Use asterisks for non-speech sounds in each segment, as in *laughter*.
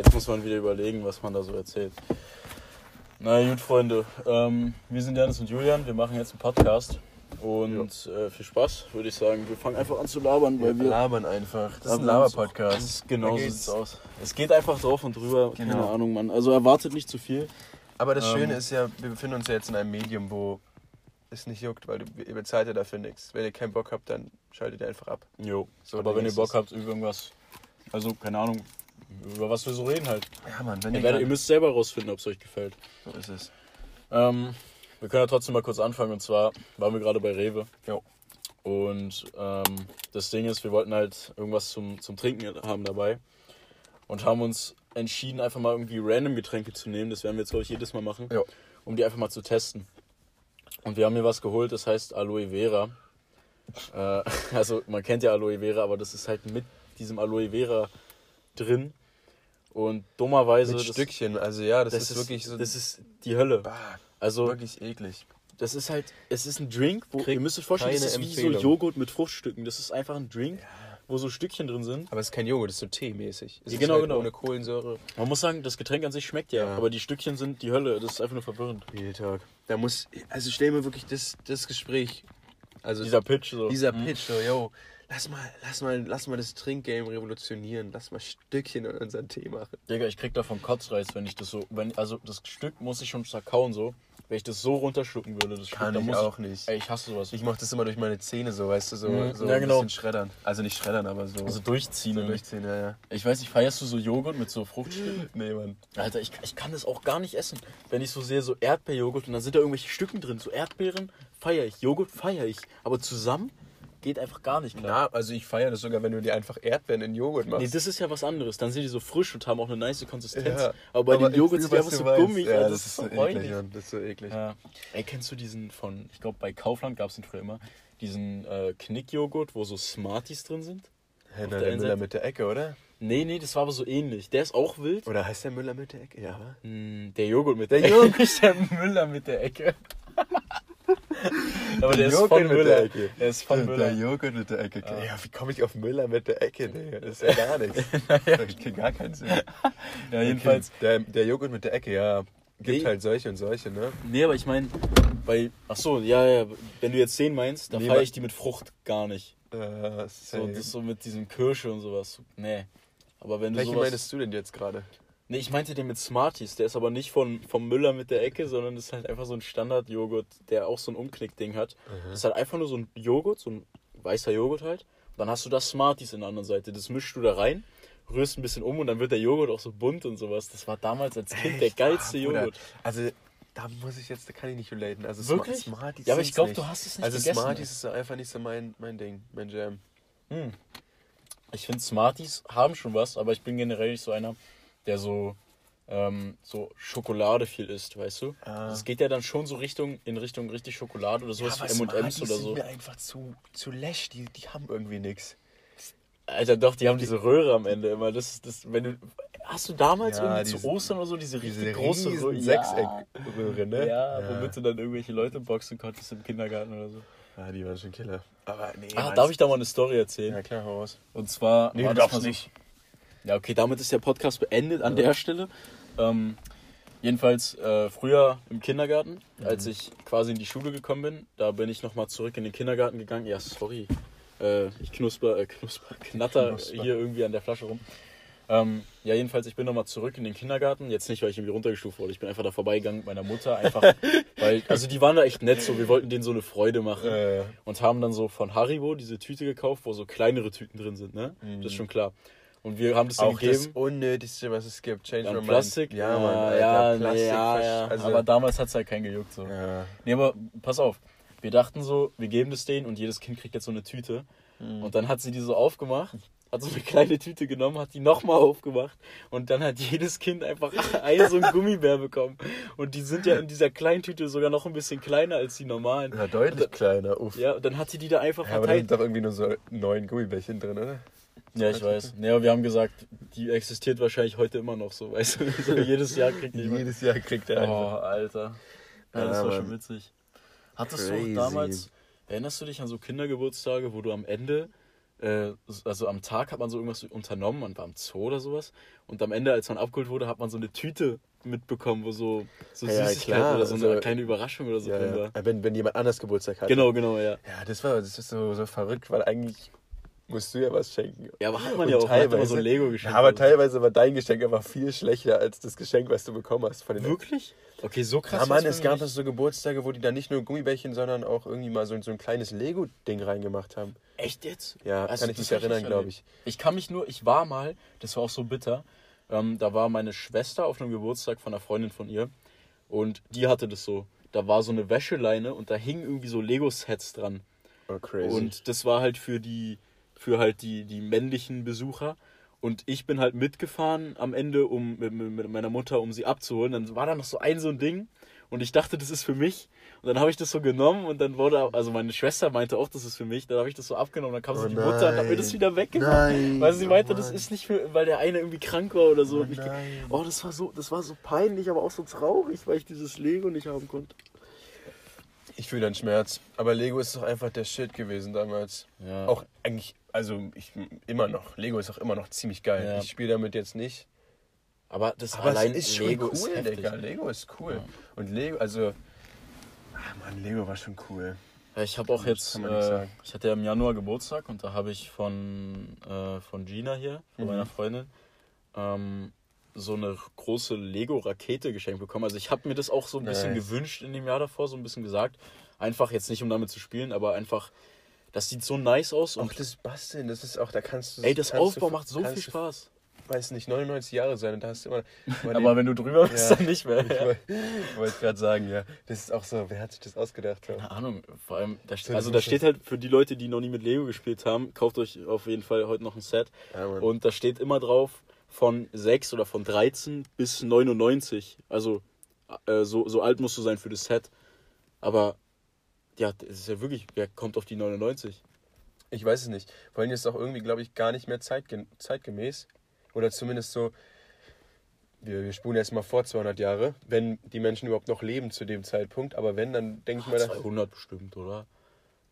jetzt muss man wieder überlegen, was man da so erzählt. Na gut, Freunde. Ähm, wir sind Janis und Julian. Wir machen jetzt einen Podcast. Und äh, viel Spaß, würde ich sagen. Wir fangen einfach an zu labern, weil Wir labern einfach. Das ist ein labern Laber-Podcast. Genau so sieht's aus. Es geht einfach drauf und drüber. Keine Genau. Ahnung, Mann. Also erwartet nicht zu viel. Aber das Ähm. Schöne ist ja, wir befinden uns ja jetzt in einem Medium, wo es nicht juckt, weil du, ihr bezahlt ja dafür nichts. Wenn ihr keinen Bock habt, dann schaltet ihr einfach ab. Jo. So Aber wenn ihr Bock habt über irgendwas. Also, keine Ahnung, über was wir so reden halt. Ja, Mann, wenn Ihr, ihr, werdet, ihr müsst selber rausfinden, ob es euch gefällt. So ist es. Ähm, wir können ja trotzdem mal kurz anfangen. Und zwar waren wir gerade bei Rewe. Jo. Und ähm, das Ding ist, wir wollten halt irgendwas zum, zum Trinken haben dabei. Und haben uns entschieden, einfach mal irgendwie random Getränke zu nehmen. Das werden wir jetzt, glaube ich, jedes Mal machen. Jo. Um die einfach mal zu testen. Und wir haben hier was geholt, das heißt Aloe Vera. Äh, *laughs* also man kennt ja Aloe Vera, aber das ist halt mit diesem Aloe Vera drin. Und dummerweise... Mit das, Stückchen, also ja, das, das ist, wirklich so. Das ist die Hölle. bah, Also wirklich eklig. das ist halt, es ist ein Drink, wo Kriegt ihr müsst euch vorstellen, das ist wie so Empfehlung. Joghurt mit Fruchtstücken. Das ist einfach ein Drink, wo so Stückchen drin sind. Aber es ist kein Joghurt, das ist so teemäßig. Es Ja, ist genau, halt genau. Ohne Kohlensäure. Man muss sagen, das Getränk an sich schmeckt ja, Ja. aber die Stückchen sind die Hölle. Das ist einfach nur verwirrend. Jeden Tag. Da muss, also stell mir wirklich das, das Gespräch. Also Dieser Pitch so. Dieser Mhm. Pitch, so, yo, lass mal, lass mal, lass mal das Trinkgame revolutionieren, lass mal Stückchen in unseren Tee machen. Digga, ich krieg davon Kotzreiz, wenn ich das so, wenn, also das Stück muss ich schon zerkauen so. Wenn ich das so runterschlucken würde, das Stück, Kann dann ich auch nicht. Ey, ich hasse sowas. Ich mach das immer durch meine Zähne so, weißt du, so, Mhm. so Ja, ein genau. bisschen schreddern. Also nicht schreddern, aber so, also durchziehen. so irgendwie. durchziehen, ja, ja. Ich weiß nicht, feierst du so Joghurt mit so Fruchtstücken? *laughs* Nee, Mann. Alter, ich, ich kann das auch gar nicht essen. Wenn ich so sehe, so Erdbeerjoghurt und dann sind da irgendwelche Stücken drin. So Erdbeeren feiere ich, Joghurt feiere ich. Aber zusammen geht einfach gar nicht klar. Na, also ich feiere das sogar, wenn du dir einfach Erdbeeren in Joghurt machst. Nee, das ist ja was anderes. Dann sind die so frisch und haben auch eine nice Konsistenz. Ja, Aber bei den ich Joghurt fühl, sind die einfach so meinst. gummig. Ja, Alter, das, ist so eklig. Mann. Das ist so eklig. Ja. Ey, kennst du diesen von, ich glaube bei Kaufland gab es den früher immer, diesen äh, Knickjoghurt, wo so Smarties drin sind? Hey, na, der der Müller mit der Ecke, oder? Nee, nee, das war aber so ähnlich. Der ist auch wild. Oder heißt der Müller mit der Ecke? Ja? Hm, Der Joghurt mit Der der Joghurt. Ecke. Nicht *laughs* der Müller mit der Ecke. *laughs* aber der, Der ist Joghurt von mit der Müller. Ecke. Der ist von Der Müller. Joghurt mit der Ecke. Ja. Ja, wie komme ich auf Müller mit der Ecke? Nee, das ist ja gar nichts. *laughs* Das kennt gar keinen Sinn. *laughs* Ja, jedenfalls. Der, der Joghurt mit der Ecke, ja. Gibt Nee. halt solche und solche, ne? Nee, aber ich meine, bei. Ach so, ja, ja. Wenn du jetzt den meinst, dann Nee, feiere ich die mit Frucht gar nicht. Äh, So, das so mit diesem Kirsche und sowas. Nee. Aber wenn du Welche sowas. meinst du denn jetzt gerade? Nee, ich meinte den mit Smarties. Der ist aber nicht von, vom Müller mit der Ecke, sondern das ist halt einfach so ein Standard-Joghurt, der auch so ein Umknickding hat. Das ist halt einfach nur so ein Joghurt, so ein weißer Joghurt halt. Und dann hast du da Smarties in der anderen Seite. Das mischst du da rein, rührst ein bisschen um und dann wird der Joghurt auch so bunt und sowas. Das war damals als Kind der geilste Ah, Joghurt. Also, da muss ich jetzt, da kann ich nicht relaten. Also, Wirklich? Sma- Smarties Ja, aber ich glaube, du hast es nicht Also, gegessen. Smarties ist einfach nicht so mein, mein Ding, mein Jam. Hm. Ich finde Smarties haben schon was, aber ich bin generell nicht so einer, der so, ähm, so Schokolade viel isst, weißt du? Ah. Das geht ja dann schon so Richtung, in Richtung richtig Schokolade oder sowas wie M&M's oder so. sind mir einfach zu, zu läsch, die, die haben irgendwie nichts. Alter, doch, die haben diese Röhre am Ende immer. Das, ist- das, wenn du, hast du damals Ja, irgendwie zu diese- Ostern oder so diese richtig Diese große Röhre? Sechseckröhre, ne? Ja, womit du dann irgendwelche Leute boxen konntest im Kindergarten oder so. Ja, die waren schon Killer. Aber nee, Ah, darf ich da mal eine Story erzählen? Ja, klar, hau raus. Und zwar. Nee, du darfst nicht. Ja, okay, damit ist der Podcast beendet an der Stelle. Ähm, jedenfalls äh, früher im Kindergarten, als ich quasi in die Schule gekommen bin, da bin ich nochmal zurück in den Kindergarten gegangen. Ja, sorry. Äh, ich knusper, äh, knusper, knatter Knusper. hier irgendwie an der Flasche rum. Ähm, ja, jedenfalls, ich bin nochmal zurück in den Kindergarten. Jetzt nicht, weil ich irgendwie runtergestuft wurde. Ich bin einfach da vorbeigegangen mit meiner Mutter. Einfach, *laughs* weil, also die waren da echt nett so. Wir wollten denen so eine Freude machen. Äh, Und haben dann so von Haribo diese Tüte gekauft, wo so kleinere Tüten drin sind, ne? Das ist schon klar. Und wir haben das auch das gegeben. Unnötigste, was es gibt. Change Ja. Plastik? Ja, Mann. Alter, ja, Plastik. nee, ja, ja. Also, aber damals hat es halt keinen gejuckt. So. ja. Nee, aber pass auf. Wir dachten so, wir geben das denen und jedes Kind kriegt jetzt so eine Tüte. Mhm. Und dann hat sie die so aufgemacht, hat so eine kleine Tüte genommen, hat die nochmal aufgemacht. Und dann hat jedes Kind einfach *laughs* ein so ein Gummibär bekommen. Und die sind ja in dieser kleinen Tüte sogar noch ein bisschen kleiner als die normalen. ja, deutlich kleiner. Uff. Ja, und dann hat sie die da einfach Ja, aber da sind verteilt. doch irgendwie nur so neun Gummibärchen drin, oder? Ja, ich weiß. Ja, aber wir haben gesagt, die existiert wahrscheinlich heute immer noch so, *laughs* weißt du? So jedes Jahr kriegt die jemand. Jedes Jahr kriegt er Oh, einfach. Alter. Ja, das Ja, war schon witzig. Hattest du Crazy. auch damals, erinnerst du dich an so Kindergeburtstage, wo du am Ende äh, also am Tag hat man so irgendwas unternommen, man war im Zoo oder sowas. Und am Ende, als man abgeholt wurde, hat man so eine Tüte mitbekommen, wo so, so Ja, ja, Süßigkeiten klar, oder so eine also- kleine Überraschung oder so Ja, drin ja. war. Wenn, wenn jemand anders Geburtstag hat. Genau, genau, ja. Ja, das war das ist so, so verrückt, weil eigentlich musst du ja was schenken. Ja, aber hat man Und ja auch immer so teilweise- ein Lego-Geschenk. Ja, aber teilweise war dein Geschenk aber viel schlechter als das Geschenk, was du bekommen hast von den Wirklich? Okay, so krass. Ja, Mann, es gab nicht. so Geburtstage, wo die dann nicht nur Gummibärchen, sondern auch irgendwie mal so, so ein kleines Lego-Ding reingemacht haben. Echt jetzt? Ja, Also, kann ich das mich erinnern, glaube ich. Ich kann mich nur, ich war mal, das war auch so bitter, ähm, da war meine Schwester auf einem Geburtstag von einer Freundin von ihr und die hatte das so. Da war so eine Wäscheleine und da hingen irgendwie so Lego-Sets dran. Oh, crazy. Und das war halt für die, für halt die, die männlichen Besucher. Und ich bin halt mitgefahren am Ende, um mit, mit meiner Mutter, um sie abzuholen. Dann war da noch so ein so ein Ding und ich dachte, das ist für mich. Und dann habe ich das so genommen und dann wurde, also meine Schwester meinte auch, das ist für mich. Dann habe ich das so abgenommen. Dann kam so Oh die Mutter und hat mir das nein. wieder weggemacht. Nein, Weil sie oh meinte, das Mann. ist nicht für, weil der eine irgendwie krank war oder so. Oh Und ich, nein. oh, das war so, das war so peinlich, aber auch so traurig, weil ich dieses Lego nicht haben konnte. ich fühle deinen Schmerz. Aber Lego ist doch einfach der Shit gewesen damals. Ja. Auch eigentlich, also ich immer noch. Lego ist auch immer noch ziemlich geil. Ja. Ich spiele damit jetzt nicht. aber das Aber allein ist schon Lego cool, ist heftig. Digga. Lego ist cool. Ja. Und Lego, also. Ah, Mann, Lego war schon cool. Ja, ich habe auch jetzt, man äh, ich hatte ja im Januar Geburtstag und da habe ich von, äh, von Gina hier, von Mhm. meiner Freundin, ähm, so eine große Lego-Rakete geschenkt bekommen. Also ich habe mir das auch so ein bisschen Nice. gewünscht in dem Jahr davor, so ein bisschen gesagt. Einfach jetzt nicht, um damit zu spielen, aber einfach, das sieht so nice aus Auch und das Basteln, das ist auch, da kannst du. ey, das Aufbau du, macht so viel du, Spaß. weiß nicht, 99 Jahre sein und da hast du immer. *laughs* immer Aber wenn du drüber bist, Ja. dann nicht mehr. *laughs* Ich wollte wollt gerade sagen, ja. Das ist auch so, wer hat sich das ausgedacht? Ja. Keine Ahnung, vor allem, da, st- So, also da steht halt für die Leute, die noch nie mit Lego gespielt haben, kauft euch auf jeden Fall heute noch ein Set. Ja. Und da steht immer drauf von 6 oder von 13 bis 99. Also äh, so, so alt musst du sein für das Set. Aber ja, das ist ja wirklich, wer kommt auf die 99? Ich weiß es nicht. Vor allem ist es auch irgendwie, glaube ich, gar nicht mehr zeitge zeitgemäß. Oder zumindest so, wir, wir spulen jetzt mal vor 200 Jahre, wenn die Menschen überhaupt noch leben zu dem Zeitpunkt. Aber wenn, dann denke ich Ah, mal, dass, 200 bestimmt, oder?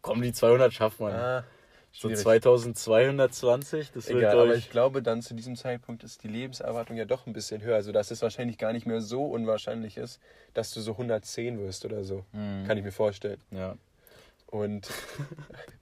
Komm, die 200 schafft man. ah, so schwierig. 2220, das wird, Egal, glaub aber ich, glaube, dann zu diesem Zeitpunkt ist die Lebenserwartung ja doch ein bisschen höher. Also, dass es wahrscheinlich gar nicht mehr so unwahrscheinlich ist, dass du so 110 wirst oder so. Mhm. Kann ich mir vorstellen. ja. Und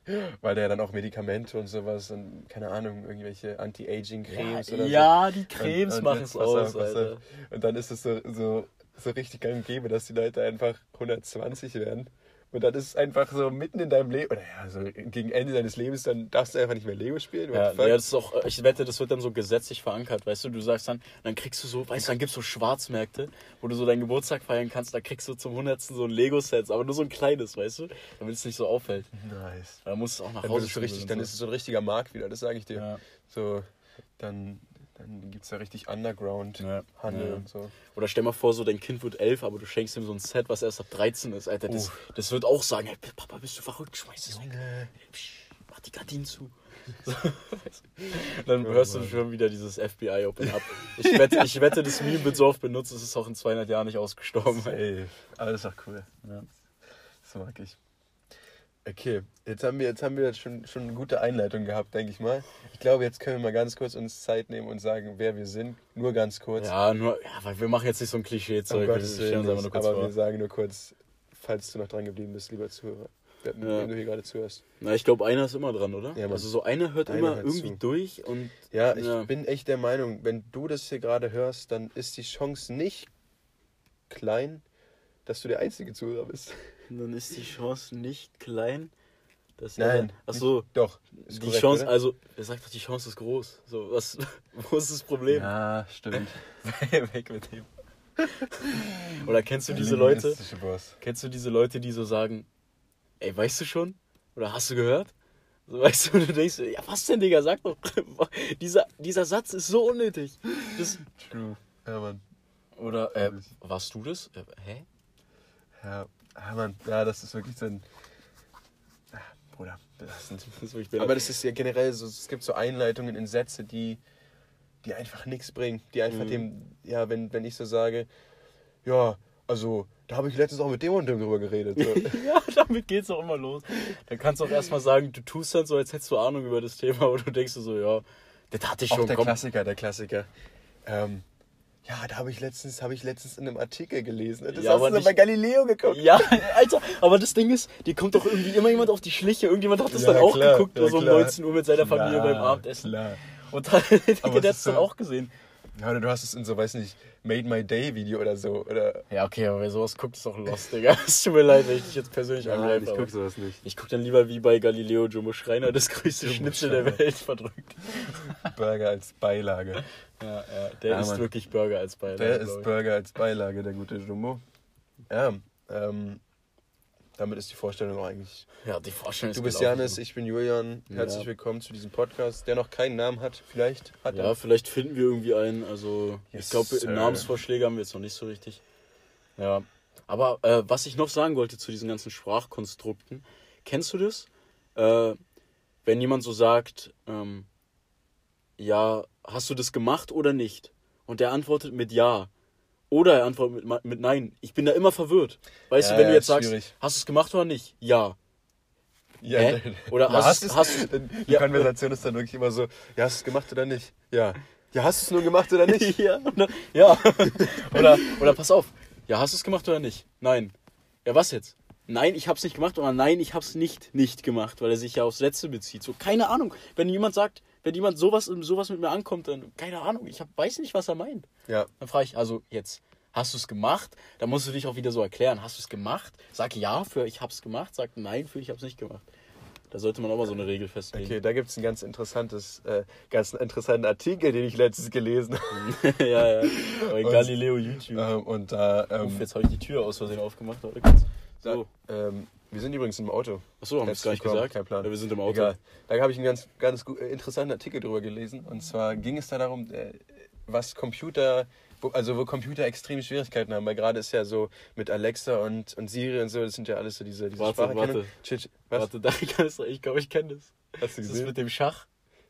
*laughs* weil da ja dann auch Medikamente und sowas und keine Ahnung, irgendwelche Anti-Aging-Cremes oder so. ja, die Cremes machen es auf, aus, auf. Alter. Und dann ist es so, so, so richtig gang und gäbe, dass die Leute einfach 120 werden. Und dann ist es einfach so mitten in deinem Leben, oder ja, so gegen Ende deines Lebens, dann darfst du einfach nicht mehr Lego spielen. Ja, ja, das ist auch, äh, ich wette, das wird dann so gesetzlich verankert, weißt du, du sagst dann, dann kriegst du so, weißt du, dann gibt's so Schwarzmärkte, wo du so deinen Geburtstag feiern kannst, da kriegst du zum hundertsten so ein Lego-Set, aber nur so ein kleines, weißt du, damit es nicht so auffällt. nice. Da musst du auch nach Dann, Hause richtig, dann ist es so ein richtiger Markt wieder, das sage ich dir. Ja. So, dann, dann gibt es da richtig Underground-Handel Ja. Ja. und so. Oder stell mal vor, so dein Kind wird elf, aber du schenkst ihm so ein Set, was erst ab 13 ist, Alter, das, Uff. das wird auch sagen, hey, Papa, bist du verrückt, schmeiß es weg, Psch, mach die Gardinen zu. So, *laughs* dann hörst du schon wieder dieses FBI Open Up. Ich wette, *laughs* ich wette, das Meme wird so oft benutzt, es ist auch in 200 Jahren nicht ausgestorben. Ey, aber das ist doch cool. Ja. Das mag ich. Okay, jetzt haben wir, jetzt haben wir schon, schon eine gute Einleitung gehabt, denke ich mal. Ich glaube, jetzt können wir mal ganz kurz uns Zeit nehmen und sagen, wer wir sind. Nur ganz kurz. Ja, nur, ja, weil wir machen jetzt nicht so ein Klischee-Zeug. wir stellen uns einfach nur kurz aber wir vor. sagen nur kurz, falls du noch dran geblieben bist, lieber Zuhörer, mit Ja. du hier gerade zuhörst. Na, ich glaube, einer ist immer dran, oder? Ja, Mann. also so einer hört Einer immer hört irgendwie zu. durch und Ja, ich Ja. bin echt der Meinung, wenn du das hier gerade hörst, dann ist die Chance nicht klein, dass du der einzige Zuhörer bist. Dann ist die Chance nicht klein. Dass Nein. Ach so, nicht- Doch. ist die korrekt, Chance, oder? also, er sagt doch, die Chance ist groß. So, was, *laughs* wo ist das Problem? Ja, stimmt. *laughs* *laughs* Weg mit dem. Oder kennst du diese Leute? Kennst du diese Leute, die so sagen, ey, weißt du schon? Oder hast du gehört? So, weißt du, und du denkst, ja, was denn, Digga, sag doch. dieser, dieser Satz ist so unnötig. Das, True. Ja, Mann. oder, äh, warst du das? Äh, hä? Ja, ja, Mann. Ja, das ist wirklich so ein. Ah, Bruder, das sind. *laughs* So, ich bin Aber das ist ja generell so, es gibt so Einleitungen in Sätze, die, die einfach nichts bringen. Die einfach Mhm. dem, ja, wenn, wenn ich so sage, ja, also da habe ich letztens auch mit dem und dem drüber geredet. So. *laughs* ja, damit geht's auch immer los. Dann kannst du auch erstmal sagen, du tust dann so, als hättest du Ahnung über das Thema, *laughs* aber du denkst so, ja, das hatte ich auch schon. der komm. Klassiker, der Klassiker. Ähm, ja, da habe ich letztens, habe ich letztens in einem Artikel gelesen. Das Ja, hast du nicht- bei Galileo geguckt. Ja, *laughs* Alter, aber das Ding ist, die kommt doch irgendwie immer jemand auf die Schliche. Irgendjemand hat das Ja, dann auch klar, geguckt, ja, so um klar. 19 Uhr mit seiner Familie Klar, beim Abendessen. Klar. Und dann, der *laughs* hat es dann auch gesehen. Ja, oder du hast es in so, weiß nicht, Made My Day Video oder so. Oder Ja, okay, aber wer sowas guckt, ist auch lost, Digga. Es tut mir leid, wenn ich dich jetzt persönlich angreife. aber- sowas nicht. Ich guck dann lieber wie bei Galileo Jumbo Schreiner das größte Jumbo Schnitzel Schreiner. der Welt verdrückt. Burger als Beilage. Ja, ja, der Ja, isst Mann. wirklich Burger als Beilage. Der ist ich. Burger als Beilage, der gute Jumbo. Ja, ähm, damit ist die Vorstellung auch eigentlich. Ja, die Vorstellung ist Du bist gelaufen. Janis, ich bin Julian. Herzlich Ja. willkommen zu diesem Podcast, der noch keinen Namen hat. Vielleicht hat Ja, er. vielleicht finden wir irgendwie einen. Also, Yes, ich glaube. Namensvorschläge haben wir jetzt noch nicht so richtig. Ja. Aber äh, was ich noch sagen wollte zu diesen ganzen Sprachkonstrukten, kennst du das? Äh, wenn jemand so sagt, ähm, ja, hast du das gemacht oder nicht? Und der antwortet mit ja. Oder er antwortet mit, mit nein. Ich bin da immer verwirrt. Weißt Ja, du, wenn du jetzt sagst, schwierig. hast du es gemacht oder nicht? Ja. Ja, Hä? Oder ja, hast- hast, hast- du Die ja. Konversation ist dann wirklich immer so: Ja, hast du es gemacht oder nicht? Ja. Ja, hast du es nur gemacht oder nicht? *laughs* ja, oder, ja. *laughs* oder, oder pass auf. Ja, hast du es gemacht oder nicht? Nein. Ja, was jetzt? Nein, ich hab's nicht gemacht oder nein, ich hab's nicht nicht gemacht, weil er sich ja aufs Letzte bezieht. So, keine Ahnung. Wenn jemand sagt, wenn jemand sowas, sowas mit mir ankommt, dann, keine Ahnung, ich hab, weiß nicht, was er meint. Ja. Dann frage ich, also jetzt, hast du es gemacht? Dann musst du dich auch wieder so erklären. Hast du es gemacht? Sag ja für ich hab's gemacht, sag nein für ich hab's nicht gemacht. Da sollte man auch mal so eine Regel festlegen. Okay, da gibt es einen ganz interessantes, äh, ganz interessanten Artikel, den ich letztens gelesen *laughs* habe. ja, ja. Bei Und- Galileo YouTube. ähm, und da, Uff, ähm, jetzt habe ich die Tür aus Versehen aufgemacht. Warte kurz. da So. ähm, wir sind übrigens im Auto. Achso, haben wir es willkommen, gesagt? Kein Plan. Ja, wir sind im Auto. Egal. Da habe ich einen ganz, ganz interessanten Artikel drüber gelesen. Und zwar ging es da darum, äh, was Computer, also wo Computer extreme Schwierigkeiten haben. Weil gerade ist ja so mit Alexa und, und Siri und so, das sind ja alles so diese, diese Warte, Spracherkennung. warte. Was? Warte, *laughs* da ich glaube, ich kenne das. Hast du Ist das gesehen? mit dem Schach?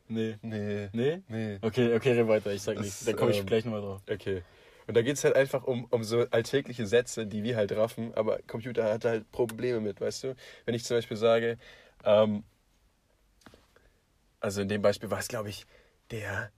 Nee. Nee. Nee? Nee. Okay, okay, red weiter, ich sag nichts. Da komme ich ähm, gleich nochmal drauf. Okay. Und da geht es halt einfach um, um so alltägliche Sätze, die wir halt raffen, aber Computer hat halt Probleme mit, weißt du? Wenn ich zum Beispiel sage, ähm, also in dem Beispiel war es, glaube ich, der,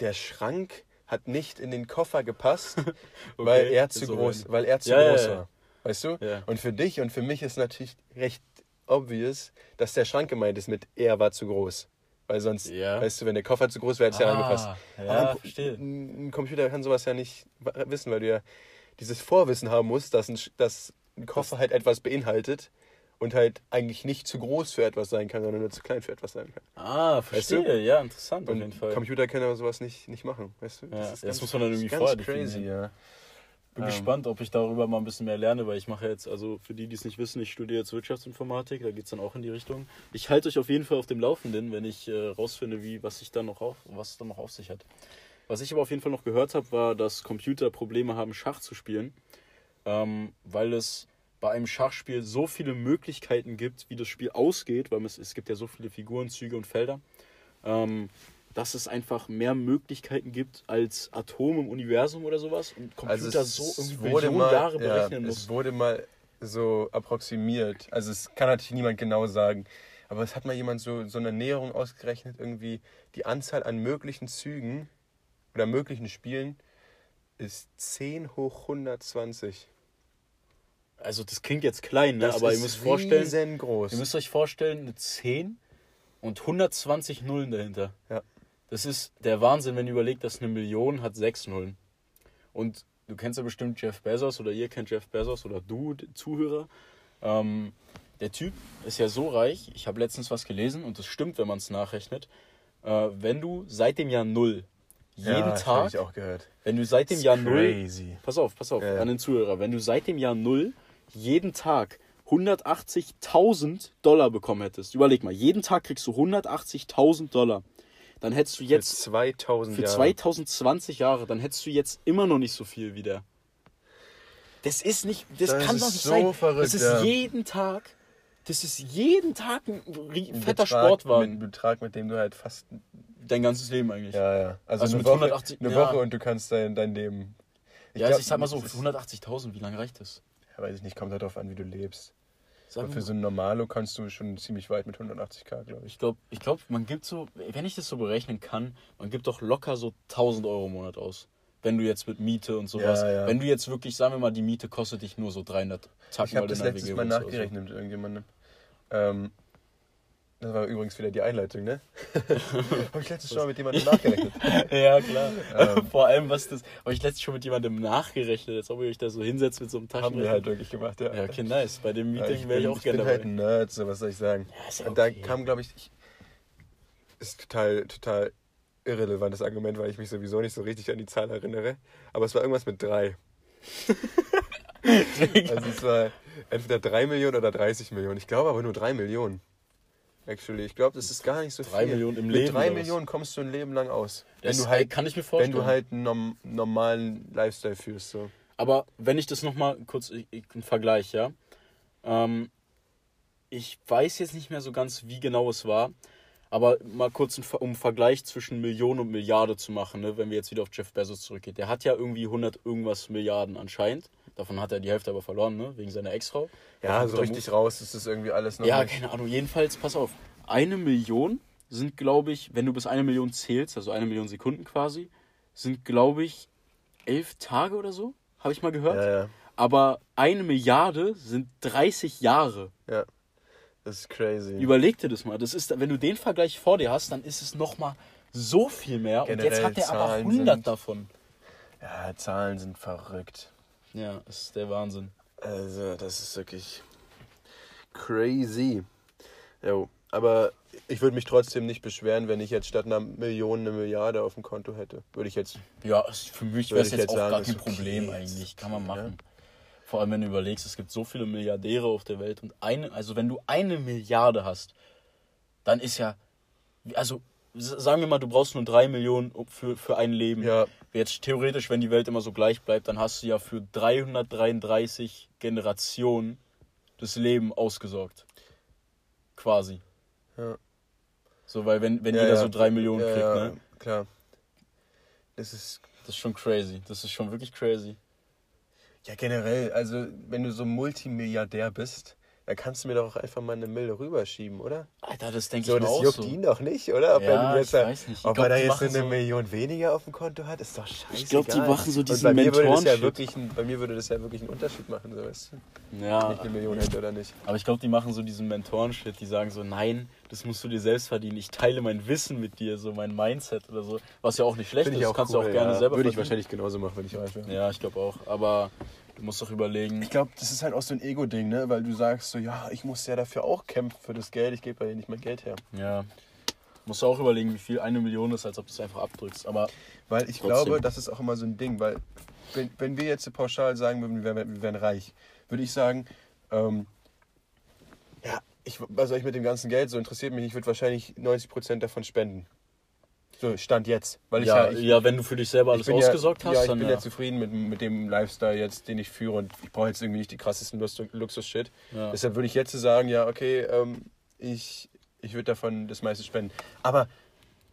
der Schrank hat nicht in den Koffer gepasst, *laughs* weil Okay, er ist zu so groß, weil er zu Ja, ja, groß ja. war. Weißt du? Ja. Und für dich und für mich ist natürlich recht obvious, dass der Schrank gemeint ist mit er war zu groß. Weil sonst, Ja. weißt du, wenn der Koffer zu groß wäre, hätte es ja Ah, angepasst. ja, Aber ein, ein Computer kann sowas ja nicht wissen, weil du ja dieses Vorwissen haben musst, dass ein, dass ein Koffer halt etwas beinhaltet und halt eigentlich nicht zu groß für etwas sein kann, sondern nur zu klein für etwas sein kann. Ah, verstehe. du? Ja, interessant auf Und jeden Fall. Computer können aber sowas nicht, nicht machen, weißt du? Ja, ist das muss man dann irgendwie vorher crazy, ja. Bin Ähm. gespannt, ob ich darüber mal ein bisschen mehr lerne, weil ich mache jetzt, also für die, die es nicht wissen, ich studiere jetzt Wirtschaftsinformatik, da geht es dann auch in die Richtung. Ich halte euch auf jeden Fall auf dem Laufenden, wenn ich äh, rausfinde, wie, was sich dann noch auf, was es dann noch auf sich hat. Was ich aber auf jeden Fall noch gehört habe, war, dass Computer Probleme haben, Schach zu spielen, ähm, weil es bei einem Schachspiel so viele Möglichkeiten gibt, wie das Spiel ausgeht, weil es, es gibt ja so viele Figuren, Züge und Felder, ähm, dass es einfach mehr Möglichkeiten gibt als Atome im Universum oder sowas und Computer Also es so irgendwie Billionen mal, Jahre ja, berechnen Es muss. wurde mal so approximiert. Also es kann natürlich niemand genau sagen. Aber es hat mal jemand so, so eine Näherung ausgerechnet, irgendwie die Anzahl an möglichen Zügen oder möglichen Spielen ist 10 hoch 120. Also das klingt jetzt klein, ne? Das aber ihr müsst vorstellen, riesengroß. ihr müsst euch vorstellen, eine 10 und 120 Nullen dahinter. Ja. Das ist der Wahnsinn, wenn ihr überlegt, dass eine Million hat sechs Nullen. Und du kennst ja bestimmt Jeff Bezos oder ihr kennt Jeff Bezos oder du, Zuhörer. Ähm, der Typ ist ja so reich, ich habe letztens was gelesen und das stimmt, wenn man es nachrechnet. Äh, wenn du seit dem Jahr Null jeden ja, Tag, ich auch gehört. wenn du seit dem Jahr Null crazy. Pass auf, pass auf, Ja, ja. an den Zuhörer. Wenn du seit dem Jahr Null jeden Tag 180.000 Dollar bekommen hättest, überleg mal, jeden Tag kriegst du 180.000 Dollar, dann hättest du Jetzt jetzt 2000 für Jahre. 2020 Jahre, dann hättest du jetzt immer noch nicht so viel wie der. Das ist nicht, das, Das kann doch nicht so sein. verrückt, das ist ja. jeden Tag, das ist jeden Tag ein Ein fetter Betrag, Sportwagen. Mit einem Betrag, mit dem du halt fast. Dein ganzes Leben eigentlich. Ja, ja. Also, Also eine, mit Woche, 180 eine ja. Woche und du kannst dein, dein Leben ja, glaub, also ich sag mal so, das für ist- 180.000, wie lange reicht das? Ja, weiß ich nicht, kommt halt darauf an, wie du lebst. Aber für so ein Normalo kannst du schon ziemlich weit mit 180k, glaube ich. Ich glaube, ich glaub, man gibt so, wenn ich das so berechnen kann, man gibt doch locker so 1000 Euro im Monat aus. Wenn du jetzt mit Miete und sowas, Ja, ja. wenn du jetzt wirklich, sagen wir mal, die Miete kostet dich nur so 300 Tacken, Ich habe weil du das letztes Mal nachgerechnet mit irgendjemandem. Ähm, das war übrigens wieder die Einleitung, ne? *laughs* habe ich letztes Mal mit jemandem *laughs* nachgerechnet. Ja, klar. Ähm. Vor allem, was das, habe ich letztens schon mit jemandem nachgerechnet, als ob ihr euch da so hinsetzt mit so einem Haben Taschenrechner. wir halt wirklich gemacht, ja. Ja, okay, nice. Bei dem Ja, Meeting wäre ich auch ich gerne bin dabei. halt ein Nerd, so was soll ich sagen. Ja, ist ja Und da okay. kam, glaube ich, ich, ist total, total irrelevantes Argument, weil ich mich sowieso nicht so richtig an die Zahl erinnere. Aber es war irgendwas mit drei. *laughs* Also es war entweder 3 Millionen oder 30 Millionen. Ich glaube aber nur 3 Millionen. Actually, ich glaube, das ist gar nicht so Drei viel. Millionen im Mit Leben, 3 oder was? Millionen kommst du ein Leben lang aus. Wenn Das du halt, kann ich mir wenn vorstellen. du halt einen norm normalen Lifestyle führst. So. Aber wenn ich das nochmal kurz, ein Vergleich, ja. Ähm, ich weiß jetzt nicht mehr so ganz, wie genau es war. Aber mal kurz um einen Vergleich zwischen Million und Milliarde zu machen, ne, wenn wir jetzt wieder auf Jeff Bezos zurückgehen. Der hat ja irgendwie 100 irgendwas Milliarden anscheinend. Davon hat er die Hälfte aber verloren, ne, wegen seiner Ex-Frau. Ja, so richtig raus ist das irgendwie alles noch Ja, nicht. keine Ahnung. Jedenfalls, pass auf. Eine Million sind, glaube ich, wenn du bis eine Million zählst, also eine Million Sekunden quasi, sind, glaube ich, elf Tage oder so. Habe ich mal gehört. Ja, ja, Aber eine Milliarde sind 30 Jahre. ja. Das ist crazy. Überleg dir das mal. Das ist, wenn du den Vergleich vor dir hast, dann ist es nochmal so viel mehr. Und jetzt Generell hat er aber Zahlen 100 sind- davon. ja, Zahlen sind verrückt. Ja, das ist der Wahnsinn. Also, das ist wirklich crazy. Jo, aber ich würde mich trotzdem nicht beschweren, wenn ich jetzt statt einer Million eine Milliarde auf dem Konto hätte. Würde ich jetzt. Ja, für mich wäre es jetzt jetzt auch sagen, gar kein okay. Problem Ist eigentlich. Kann man okay, machen. Vor allem, wenn du überlegst, es gibt so viele Milliardäre auf der Welt und eine, also wenn du eine Milliarde hast, dann ist ja, also sagen wir mal, du brauchst nur drei Millionen für, für ein Leben. Ja, Jetzt theoretisch, wenn die Welt immer so gleich bleibt, dann hast du ja für 333 Generationen das Leben ausgesorgt. Quasi. Ja. So, weil wenn, wenn ja, jeder ja. so drei Millionen ja, kriegt, ja, ne? Klar. Das ist. Das ist schon crazy. Das ist schon wirklich crazy. Ja, generell, also, wenn du so Multimilliardär bist, dann kannst du mir doch auch einfach mal eine Mille rüberschieben, oder? Alter, das denke So, ich mir das auch juckt so. ihn doch nicht, oder? Ob Ja, er jetzt ich da- weiß nicht. Ich Ob glaub, er da jetzt eine so- Million weniger auf dem Konto hat, ist doch scheiße. glaub, die machen so diesen bei mir würde das ja wirklich, ein- Bei mir würde das ja wirklich einen Unterschied machen, so weißt du? Wenn ich Ja, eine Million hätte oder nicht. aber ich glaube, die machen so diesen Mentoren-Shit. Die sagen so, nein, das musst du dir selbst verdienen. Ich teile mein Wissen mit dir, so mein Mindset oder so. Was ja auch nicht schlecht Finde ist. ich Das auch kannst cool, du auch gerne ja. selber Würde ich wahrscheinlich genauso machen, wenn ich reich wäre. Ja, ich glaube auch. Aber du musst doch überlegen. Ich glaube, das ist halt auch so ein Ego-Ding, ne? Weil du sagst so, ja, ich muss ja dafür auch kämpfen für das Geld, ich gebe ja nicht mein Geld her. Ja. Musst du auch überlegen, wie viel eine Million ist, als ob du es einfach abdrückst. Aber Weil ich Trotzdem. glaube, das ist auch immer so ein Ding, weil wenn, wenn wir jetzt pauschal sagen würden, wir wären, wir wären reich, würde ich sagen, ähm, ja, ich, was soll ich mit dem ganzen Geld, so interessiert mich, ich würde wahrscheinlich 90% davon spenden. So, Stand jetzt. Weil ich ja, ja, ich, ja, wenn du für dich selber alles ausgesorgt ja, hast, ja, ich dann bin ja. ja zufrieden mit, mit dem Lifestyle jetzt, den ich führe und ich brauche jetzt irgendwie nicht die krassesten Lux- Luxus-Shit. Ja. Deshalb würde ich jetzt sagen, ja, okay, ähm, ich, ich würde davon das meiste spenden. Aber